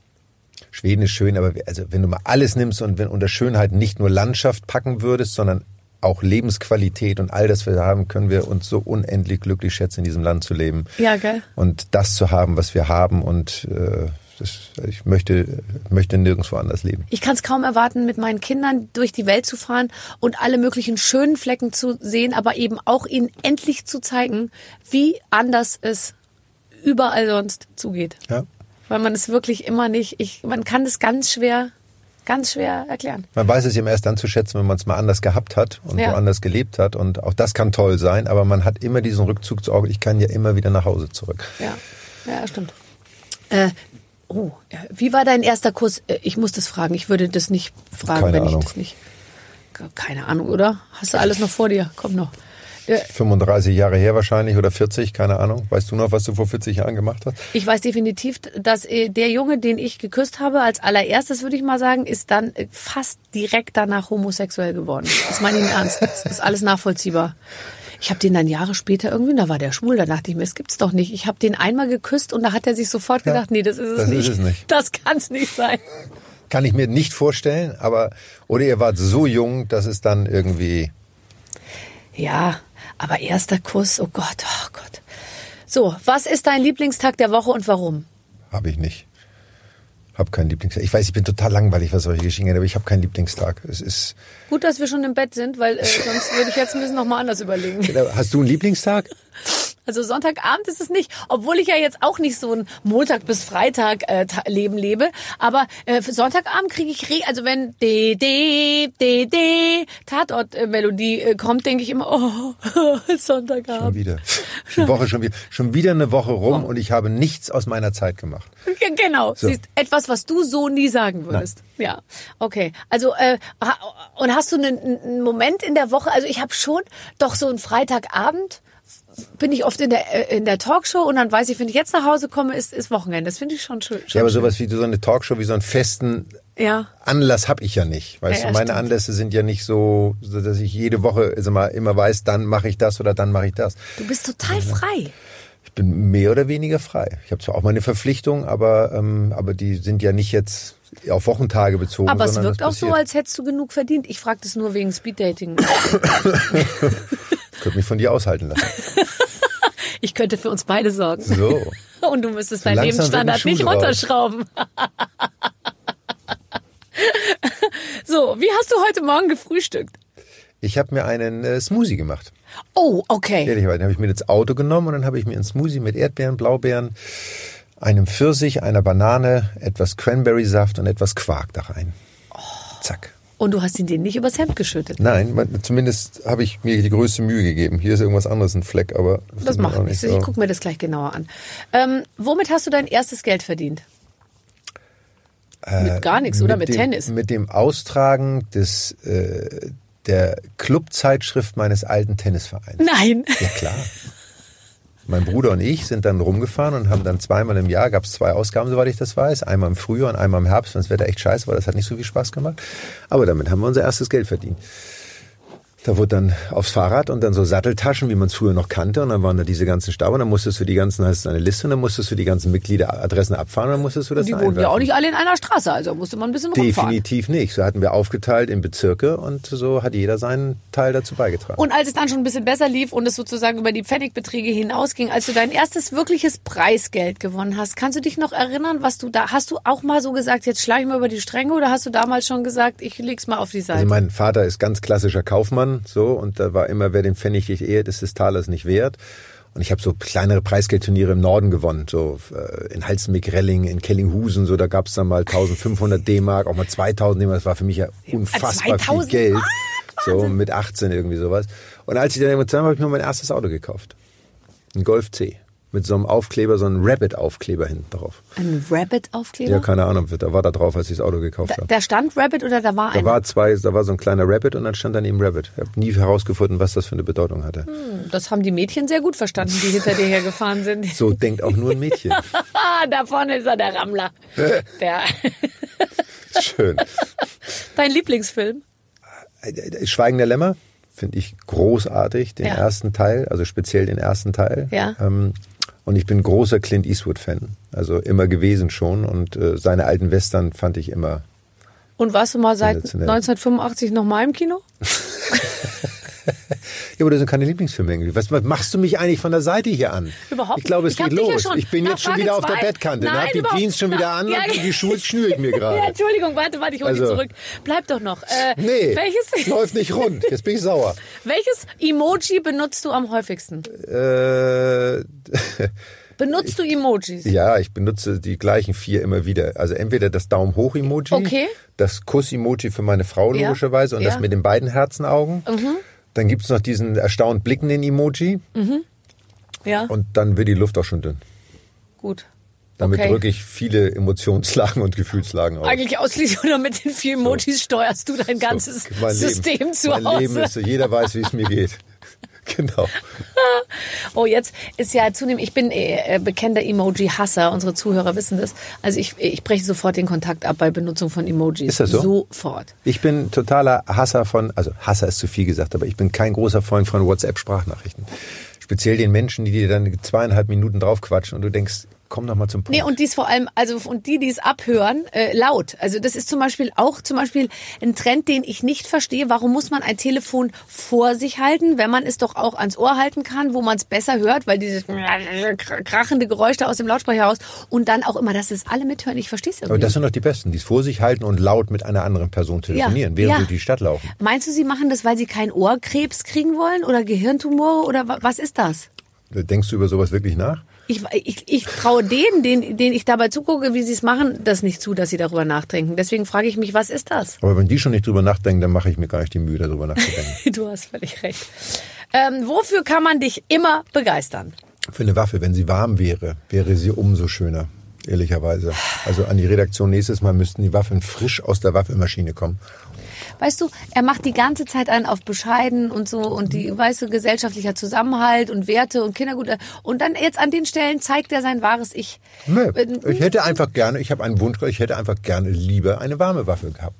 Schweden ist schön, aber also wenn du mal alles nimmst und wenn unter Schönheit nicht nur Landschaft packen würdest, sondern auch Lebensqualität und all das, was wir haben, können wir uns so unendlich glücklich schätzen, in diesem Land zu leben. Ja, gell? Und das zu haben, was wir haben und äh, das, ich möchte, möchte nirgendwo anders leben. Ich kann es kaum erwarten, mit meinen Kindern durch die Welt zu fahren und alle möglichen schönen Flecken zu sehen, aber eben auch ihnen endlich zu zeigen, wie anders es überall sonst zugeht. Ja. Weil man es wirklich immer nicht, ich, man kann es ganz schwer, ganz schwer erklären. Man weiß es eben erst dann zu schätzen, wenn man es mal anders gehabt hat und Ja. woanders gelebt hat. Und auch das kann toll sein, aber man hat immer diesen Rückzug zu Augen. Ich kann ja immer wieder nach Hause zurück. Ja, ja, stimmt. Äh, oh, wie war dein erster Kuss? Äh, Ich muss das fragen. Ich würde das nicht fragen, Keine wenn Ahnung. ich das nicht. Keine Ahnung, oder? Hast du alles noch vor dir? Komm noch. Äh, 35 Jahre her wahrscheinlich oder 40, keine Ahnung. Weißt du noch, was du vor 40 Jahren gemacht hast? Ich weiß definitiv, dass äh, der Junge, den ich geküsst habe, als allererstes würde ich mal sagen, ist dann äh, fast direkt danach homosexuell geworden. Das meine ich im Ernst. Das ist alles nachvollziehbar. Ich habe den dann Jahre später irgendwie, da war der schwul, da dachte ich mir, das gibt's doch nicht. Ich habe den einmal geküsst und da hat er sich sofort gedacht, nee, das ist es das ist nicht. es nicht. Das kann's nicht sein. Kann ich mir nicht vorstellen, aber oder ihr wart so jung, dass es dann irgendwie. Ja, aber erster Kuss, oh Gott, oh Gott. So, was ist dein Lieblingstag der Woche und warum? Habe ich nicht. Hab keinen Lieblingstag. Ich weiß, ich bin total langweilig, was solche Geschichten angeht, aber ich habe keinen Lieblingstag. Es ist. Gut, dass wir schon im Bett sind, weil äh, sonst würde ich jetzt ein bisschen nochmal anders überlegen. Hast du einen Lieblingstag? Also Sonntagabend ist es nicht, obwohl ich ja jetzt auch nicht so ein Montag bis Freitag äh, Leben lebe, aber äh, Sonntagabend kriege ich re also wenn D D D D Tatort äh, Melodie äh, kommt, denke ich immer oh Schon Sonntagabend. wieder. Die Woche schon wieder. Schon wieder eine Woche rum und ich habe nichts aus meiner Zeit gemacht. Genau, So. siehst etwas, was du so nie sagen würdest. Ja, okay. Also äh, und hast du einen, einen Moment in der Woche? Also ich habe schon doch so einen Freitagabend bin ich oft in der äh, in der Talkshow und dann weiß ich, wenn ich jetzt nach Hause komme, ist ist Wochenende. Das finde ich schon schön. Ja, aber sowas wie so eine Talkshow, wie so einen festen Ja. Anlass habe ich ja nicht. Weißt Ja, du, meine stimmt. Anlässe sind ja nicht so, so, dass ich jede Woche also mal, immer weiß, dann mache ich das oder dann mache ich das. Du bist total frei. Ich bin mehr oder weniger frei. Ich habe zwar auch meine Verpflichtungen, aber, ähm, aber die sind ja nicht jetzt auf Wochentage bezogen. Aber es wirkt auch so, passiert. als hättest du genug verdient. Ich frage das nur wegen Speeddating. Ich könnte mich von dir aushalten lassen. Ich könnte für uns beide sorgen. So. Und du müsstest deinen wird ein Lebensstandard nicht runterschrauben. so, wie hast du heute Morgen gefrühstückt? Ich habe mir einen äh, Smoothie gemacht. Oh, okay. Ehrlicherweise habe ich mir ins Auto genommen und dann habe ich mir einen Smoothie mit Erdbeeren, Blaubeeren, einem Pfirsich, einer Banane, etwas Cranberry-Saft und etwas Quark da rein. Zack. Und du hast ihn denen nicht übers Hemd geschüttet. Nein, man- zumindest habe ich mir die größte Mühe gegeben. Hier ist irgendwas anderes ein Fleck, aber Das mir macht nichts. so. Ich gucke mir das gleich genauer an. Ähm, womit hast du dein erstes Geld verdient? mit gar nichts, oder? Mit dem, Tennis? Mit dem Austragen des äh, der Clubzeitschrift meines alten Tennisvereins. Nein. Ja klar. Mein Bruder und ich sind dann rumgefahren und haben dann zweimal im Jahr, gab es zwei Ausgaben, soweit ich das weiß, einmal im Frühjahr und einmal im Herbst, wenn das Wetter echt scheiße war, das hat nicht so viel Spaß gemacht. Aber damit haben wir unser erstes Geld verdient. Da wurde dann aufs Fahrrad und dann so Satteltaschen, wie man es früher noch kannte. Und dann waren da diese ganzen Stau und dann musstest du die ganzen, hast du eine Liste und dann musstest du die ganzen Mitgliederadressen abfahren und dann musstest du das Die da wohnen ja auch nicht alle in einer Straße, also musste man ein bisschen rumfahren. Definitiv nicht. So hatten wir aufgeteilt in Bezirke und so hat jeder seinen Teil dazu beigetragen. Und als es dann schon ein bisschen besser lief und es sozusagen über die Pfennigbeträge hinausging, als du dein erstes wirkliches Preisgeld gewonnen hast, kannst du dich noch erinnern, was du da, hast du auch mal so gesagt, jetzt schlage ich mal über die Stränge oder hast du damals schon gesagt, ich leg's mal auf die Seite? Also mein Vater ist ganz klassischer Kaufmann Tausendern, so, und da war immer, wer den Pfennig nicht ehrt, ist des Talers nicht wert. Und ich habe so kleinere Preisgeldturniere im Norden gewonnen, so äh, in Halstenbeck-Relling, in Kellinghusen, so da gab's dann mal 1500 D-Mark, auch mal 2000 D-Mark, das war für mich ja unfassbar 2000 viel Geld. So mit 18 irgendwie sowas. Und als ich dann irgendwann habe, habe ich mir mein erstes Auto gekauft. Ein Golf C. Mit so einem Aufkleber, so einem Rabbit-Aufkleber hinten drauf. Ein Rabbit-Aufkleber? Ja, keine Ahnung, da war da drauf, als ich das Auto gekauft da, habe. da stand Rabbit oder da war Da ein? war zwei, da war so ein kleiner Rabbit und dann stand daneben Rabbit. Ich habe nie herausgefunden, was das für eine Bedeutung hatte. Das haben die Mädchen sehr gut verstanden, die hinter dir hergefahren sind. So denkt auch nur ein Mädchen. Da vorne ist er, der Rammler. Der. Schön. Dein Lieblingsfilm? Schweigen der Lämmer finde ich großartig, den Ja. ersten Teil, also speziell den ersten Teil. Ja. Ähm, und ich bin großer Clint Eastwood-Fan, also immer gewesen schon. Und äh, seine alten Western fand ich immer. Und warst du mal seit Sensationell. 1985 noch mal im Kino? Ja, aber das sind keine Lieblingsfilme irgendwie. Was, was machst du mich eigentlich von der Seite hier an? Überhaupt Ich glaube, es nicht. Hab geht ja los. schon ich bin jetzt schon wieder auf der Bettkante. Nein, Nein, die überhaupt- Jeans schon wieder an Ja, und die Schuhe schnüre ich mir Ja, gerade. Entschuldigung, warte, warte, ich hole Also- dich zurück. Bleib doch noch. Äh, Nee, welches, läuft nicht rund. Jetzt bin ich sauer. welches Emoji benutzt du am häufigsten? Äh, Benutzt du Emojis? ja, ich benutze die gleichen vier immer wieder. Also entweder das Daumen hoch Emoji, Okay. das Kuss-Emoji für meine Frau Ja. logischerweise und Ja. das mit den beiden Herzenaugen. Dann gibt's noch diesen erstaunt blickenden Emoji Ja, und dann wird die Luft auch schon dünn. gut. Damit Okay. drücke ich viele Emotionslagen und Gefühlslagen aus. Eigentlich ausschließlich oder mit den vielen Emojis steuerst du dein ganzes So, System Leben. zu mein Hause. Leben ist so, jeder weiß, wie es mir geht. genau. Oh, jetzt ist ja zunehmend, ich bin äh, bekennender Emoji-Hasser, unsere Zuhörer wissen das. Also ich, ich breche sofort den Kontakt ab bei Benutzung von Emojis. Ist das so? Sofort. Ich bin totaler Hasser von, also Hasser ist zu viel gesagt, aber ich bin kein großer Freund von WhatsApp-Sprachnachrichten. Speziell den Menschen, die dir dann zweieinhalb Minuten draufquatschen und du denkst, komm doch mal zum Punkt. Nee, und dies vor allem, also und die, die es abhören, äh, laut. Also das ist zum Beispiel auch zum Beispiel ein Trend, den ich nicht verstehe. Warum muss man ein Telefon vor sich halten, wenn man es doch auch ans Ohr halten kann, wo man es besser hört, weil dieses krachende Geräusch da aus dem Lautsprecher heraus und dann auch immer, dass es alle mithören. Ich verstehe es aber irgendwie. das sind doch die Besten, die es vor sich halten und laut mit einer anderen Person telefonieren, während ja. sie durch die Stadt laufen. Meinst du, sie machen das, weil sie keinen Ohrkrebs kriegen wollen oder Gehirntumore oder wa- was ist das? Denkst du über sowas wirklich nach? Ich, ich, ich traue denen, denen, denen ich dabei zugucke, wie sie es machen, das nicht zu, dass sie darüber nachdenken. Deswegen frage ich mich, was ist das? Aber wenn die schon nicht drüber nachdenken, dann mache ich mir gar nicht die Mühe, darüber nachzudenken. Du hast völlig recht. Ähm, wofür kann man dich immer begeistern? Für eine Waffe, wenn sie warm wäre, wäre sie umso schöner, ehrlicherweise. Also an die Redaktion nächstes Mal müssten die Waffen frisch aus der Waffenmaschine kommen. Weißt du, er macht die ganze Zeit einen auf bescheiden und so und die, weißt du, gesellschaftlicher Zusammenhalt und Werte und Kindergut. Und dann jetzt an den Stellen zeigt er sein wahres Ich. Nö, Äh, ich hätte einfach gerne, ich habe einen Wunsch, ich hätte einfach gerne lieber eine warme Waffe gehabt.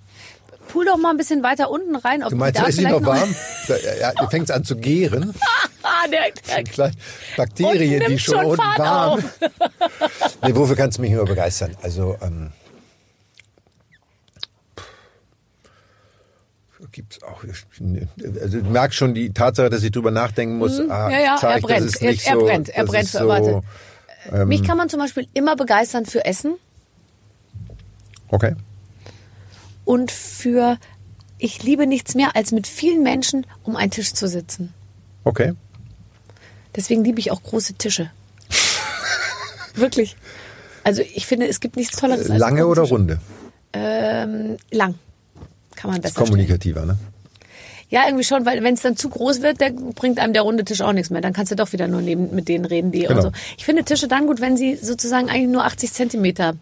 Pull doch mal ein bisschen weiter unten rein. Ob Du meinst, da ist sie noch warm? Ja, fängt es an zu gären. Der, der, Bakterien, die schon schon unten warm. nee, wofür kannst du mich immer begeistern? Also, ähm, gibt's auch. Also du merkst schon die Tatsache, dass ich drüber nachdenken muss. ah, Mhm. ja, ja, er zeigt, brennt. Er so, brennt. Er das brennt ist für so, Warte. ähm, Mich kann man zum Beispiel immer begeistern für Essen Okay. und für ich liebe nichts mehr, als mit vielen Menschen um einen Tisch zu sitzen. Okay. Deswegen liebe ich auch große Tische. Wirklich. Also ich finde, es gibt nichts Tolleres als Lange oder runde? Ähm, lang. Kann man besser stellen. Kommunikativer, ne? Ja, irgendwie schon, weil wenn es dann zu groß wird, dann bringt einem der runde Tisch auch nichts mehr. Dann kannst du doch wieder nur neben mit denen reden, die Genau. und so. Ich finde Tische dann gut, wenn sie sozusagen eigentlich nur 80 Zentimeter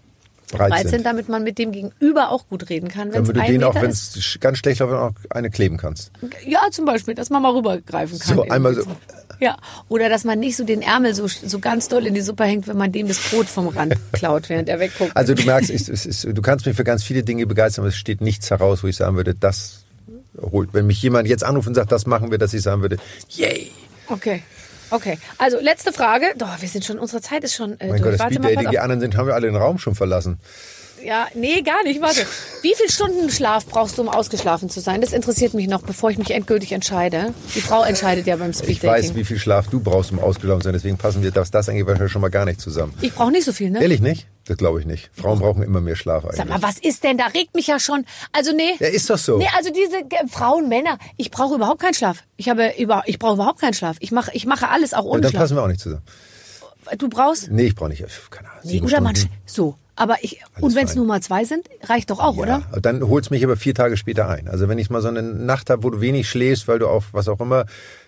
Breit breit sind. sind, damit man mit dem Gegenüber auch gut reden kann. Wenn Damit du den auch, wenn es ganz schlecht läuft, auch eine kleben kannst. ja, zum Beispiel, dass man mal rübergreifen kann. So, einmal so. Ja, oder dass man nicht so den Ärmel so, so ganz doll in die Suppe hängt, wenn man dem das Brot vom Rand klaut, während er wegguckt. Also du merkst, es ist, du kannst mich für ganz viele Dinge begeistern, aber es steht nichts heraus, wo ich sagen würde, das holt. Wenn mich jemand jetzt anruft und sagt, das machen wir, dass ich sagen würde, yay. Okay. Okay, also letzte Frage. Doch, wir sind schon, unsere Zeit ist schon äh, Mein durch. Gott, das Warte Speed Dating, die anderen sind, haben wir alle den Raum schon verlassen. Ja, nee, gar nicht. Warte. Wie viel Stunden Schlaf brauchst du, um ausgeschlafen zu sein? Das interessiert mich noch, bevor ich mich endgültig entscheide. Die Frau entscheidet ja beim Ich Speeddating. weiß, wie viel Schlaf du brauchst, um ausgelaufen zu sein. Deswegen passen wir das, das eigentlich wahrscheinlich schon mal gar nicht zusammen. Ich brauche nicht so viel, ne? Ehrlich nicht? Das glaube ich nicht. Frauen brauchen immer mehr Schlaf eigentlich. Sag mal, was ist denn? Da regt mich ja schon. Also nee. Ja, ist doch so. Nee, also diese äh, Frauen, Männer, ich brauche überhaupt keinen Schlaf. Ich habe über, ich brauche überhaupt keinen Schlaf. Ich mache, ich mache alles auch ohne dann Schlaf. passen wir auch nicht zusammen. Du brauchst? Nee, ich brauche nicht. Keine Ahnung. Nee, oder man, Stunden. so. Aber ich, und wenn es nur mal zwei sind, reicht doch auch, oder? Ja, dann holt's mich aber vier Tage später ein. Also wenn ich mal so eine Nacht habe, wo du wenig schläfst, weil du auch was auch immer,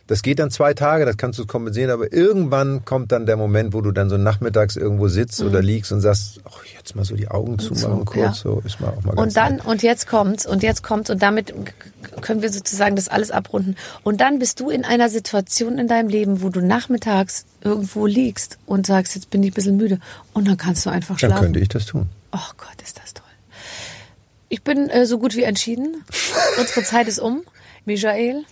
das geht dann zwei Tage, das kannst du kompensieren, aber irgendwann kommt dann der Moment, wo du dann so nachmittags irgendwo sitzt oder liegst und sagst, ach, jetzt mal so die Augen zumachen, so, kurz, ja. so ist mal auch mal ganz Und dann, nett. und jetzt kommt's, und jetzt kommt's, und damit können wir sozusagen das alles abrunden. Und dann bist du in einer Situation in deinem Leben, wo du nachmittags irgendwo liegst und sagst, jetzt bin ich ein bisschen müde. Und dann kannst du einfach Dann schlafen. könnte ich das tun. Oh Gott, ist das toll. Ich bin äh, so gut wie entschieden. Unsere Zeit ist um. Michael,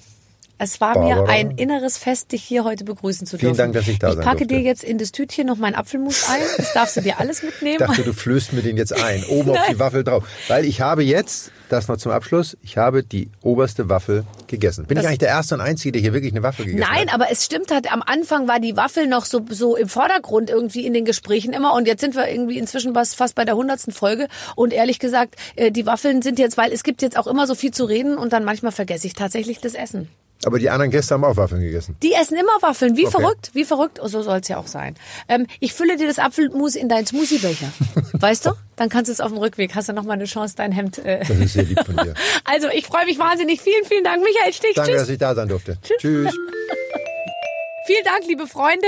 es war mir Barbara. ein inneres Fest, dich hier heute begrüßen zu Vielen dürfen. Dank, dass ich da Ich sein packe durfte. dir jetzt in das Tütchen noch mein Apfelmus ein. Das darfst du dir alles Ich mitnehmen. dachte, du flößt mir den jetzt ein, oben auf die Waffel drauf. Weil ich habe jetzt, das noch zum Abschluss, ich habe die oberste Waffel gegessen. Bin Das- ich eigentlich der Erste und Einzige, der hier wirklich eine Waffel gegessen Nein, hat? aber es stimmt halt, am Anfang war die Waffel noch so, so im Vordergrund irgendwie in den Gesprächen immer und jetzt sind wir irgendwie inzwischen fast fast bei der hundertsten Folge und ehrlich gesagt, äh, die Waffeln sind jetzt, weil es gibt jetzt auch immer so viel zu reden und dann manchmal vergesse ich tatsächlich das Essen. Aber die anderen Gäste haben auch Waffeln gegessen. Die essen immer Waffeln, wie Okay. verrückt, wie verrückt, oh, so soll's ja auch sein. Ähm, ich fülle dir das Apfelmus in deinen Smoothiebecher, weißt du? Dann kannst du es auf dem Rückweg, hast du noch mal eine Chance, dein Hemd... Äh. Das ist sehr lieb von dir. Also ich freue mich wahnsinnig, vielen, vielen Dank, Michael Stich, Danke, tschüss. dass ich da sein durfte. Tschüss. Vielen Dank, liebe Freunde.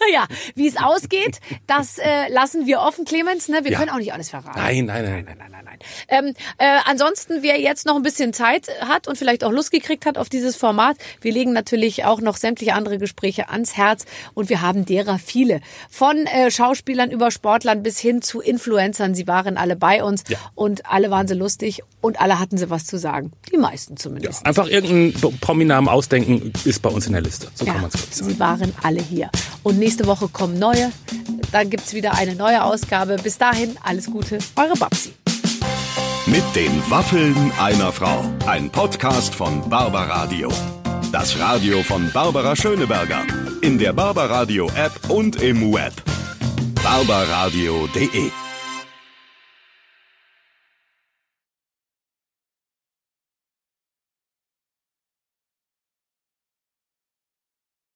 Ja, wie es ausgeht, das äh, lassen wir offen, Clemens. Ne? Wir Ja. können auch nicht alles verraten. Nein, nein, nein. nein, nein, nein, nein. Ähm, äh, ansonsten, wer jetzt noch ein bisschen Zeit hat und vielleicht auch Lust gekriegt hat auf dieses Format, wir legen natürlich auch noch sämtliche andere Gespräche ans Herz und wir haben derer viele. Von äh, Schauspielern über Sportlern bis hin zu Influencern. Sie waren alle bei uns Ja. und alle waren sie lustig und alle hatten sie was zu sagen. Die meisten Ja, zumindest. einfach irgendeinen Prominamen ausdenken, ist bei uns in der Liste. So Ja, kann man es sagen. sie waren alle hier. Und nächste Woche kommen neue. Dann gibt's wieder eine neue Ausgabe. Bis dahin, alles Gute, eure Babsi. Mit den Waffeln einer Frau. Ein Podcast von Barbaradio. Das Radio von Barbara Schöneberger. In der Barbaradio App und im Web. barbaradio.de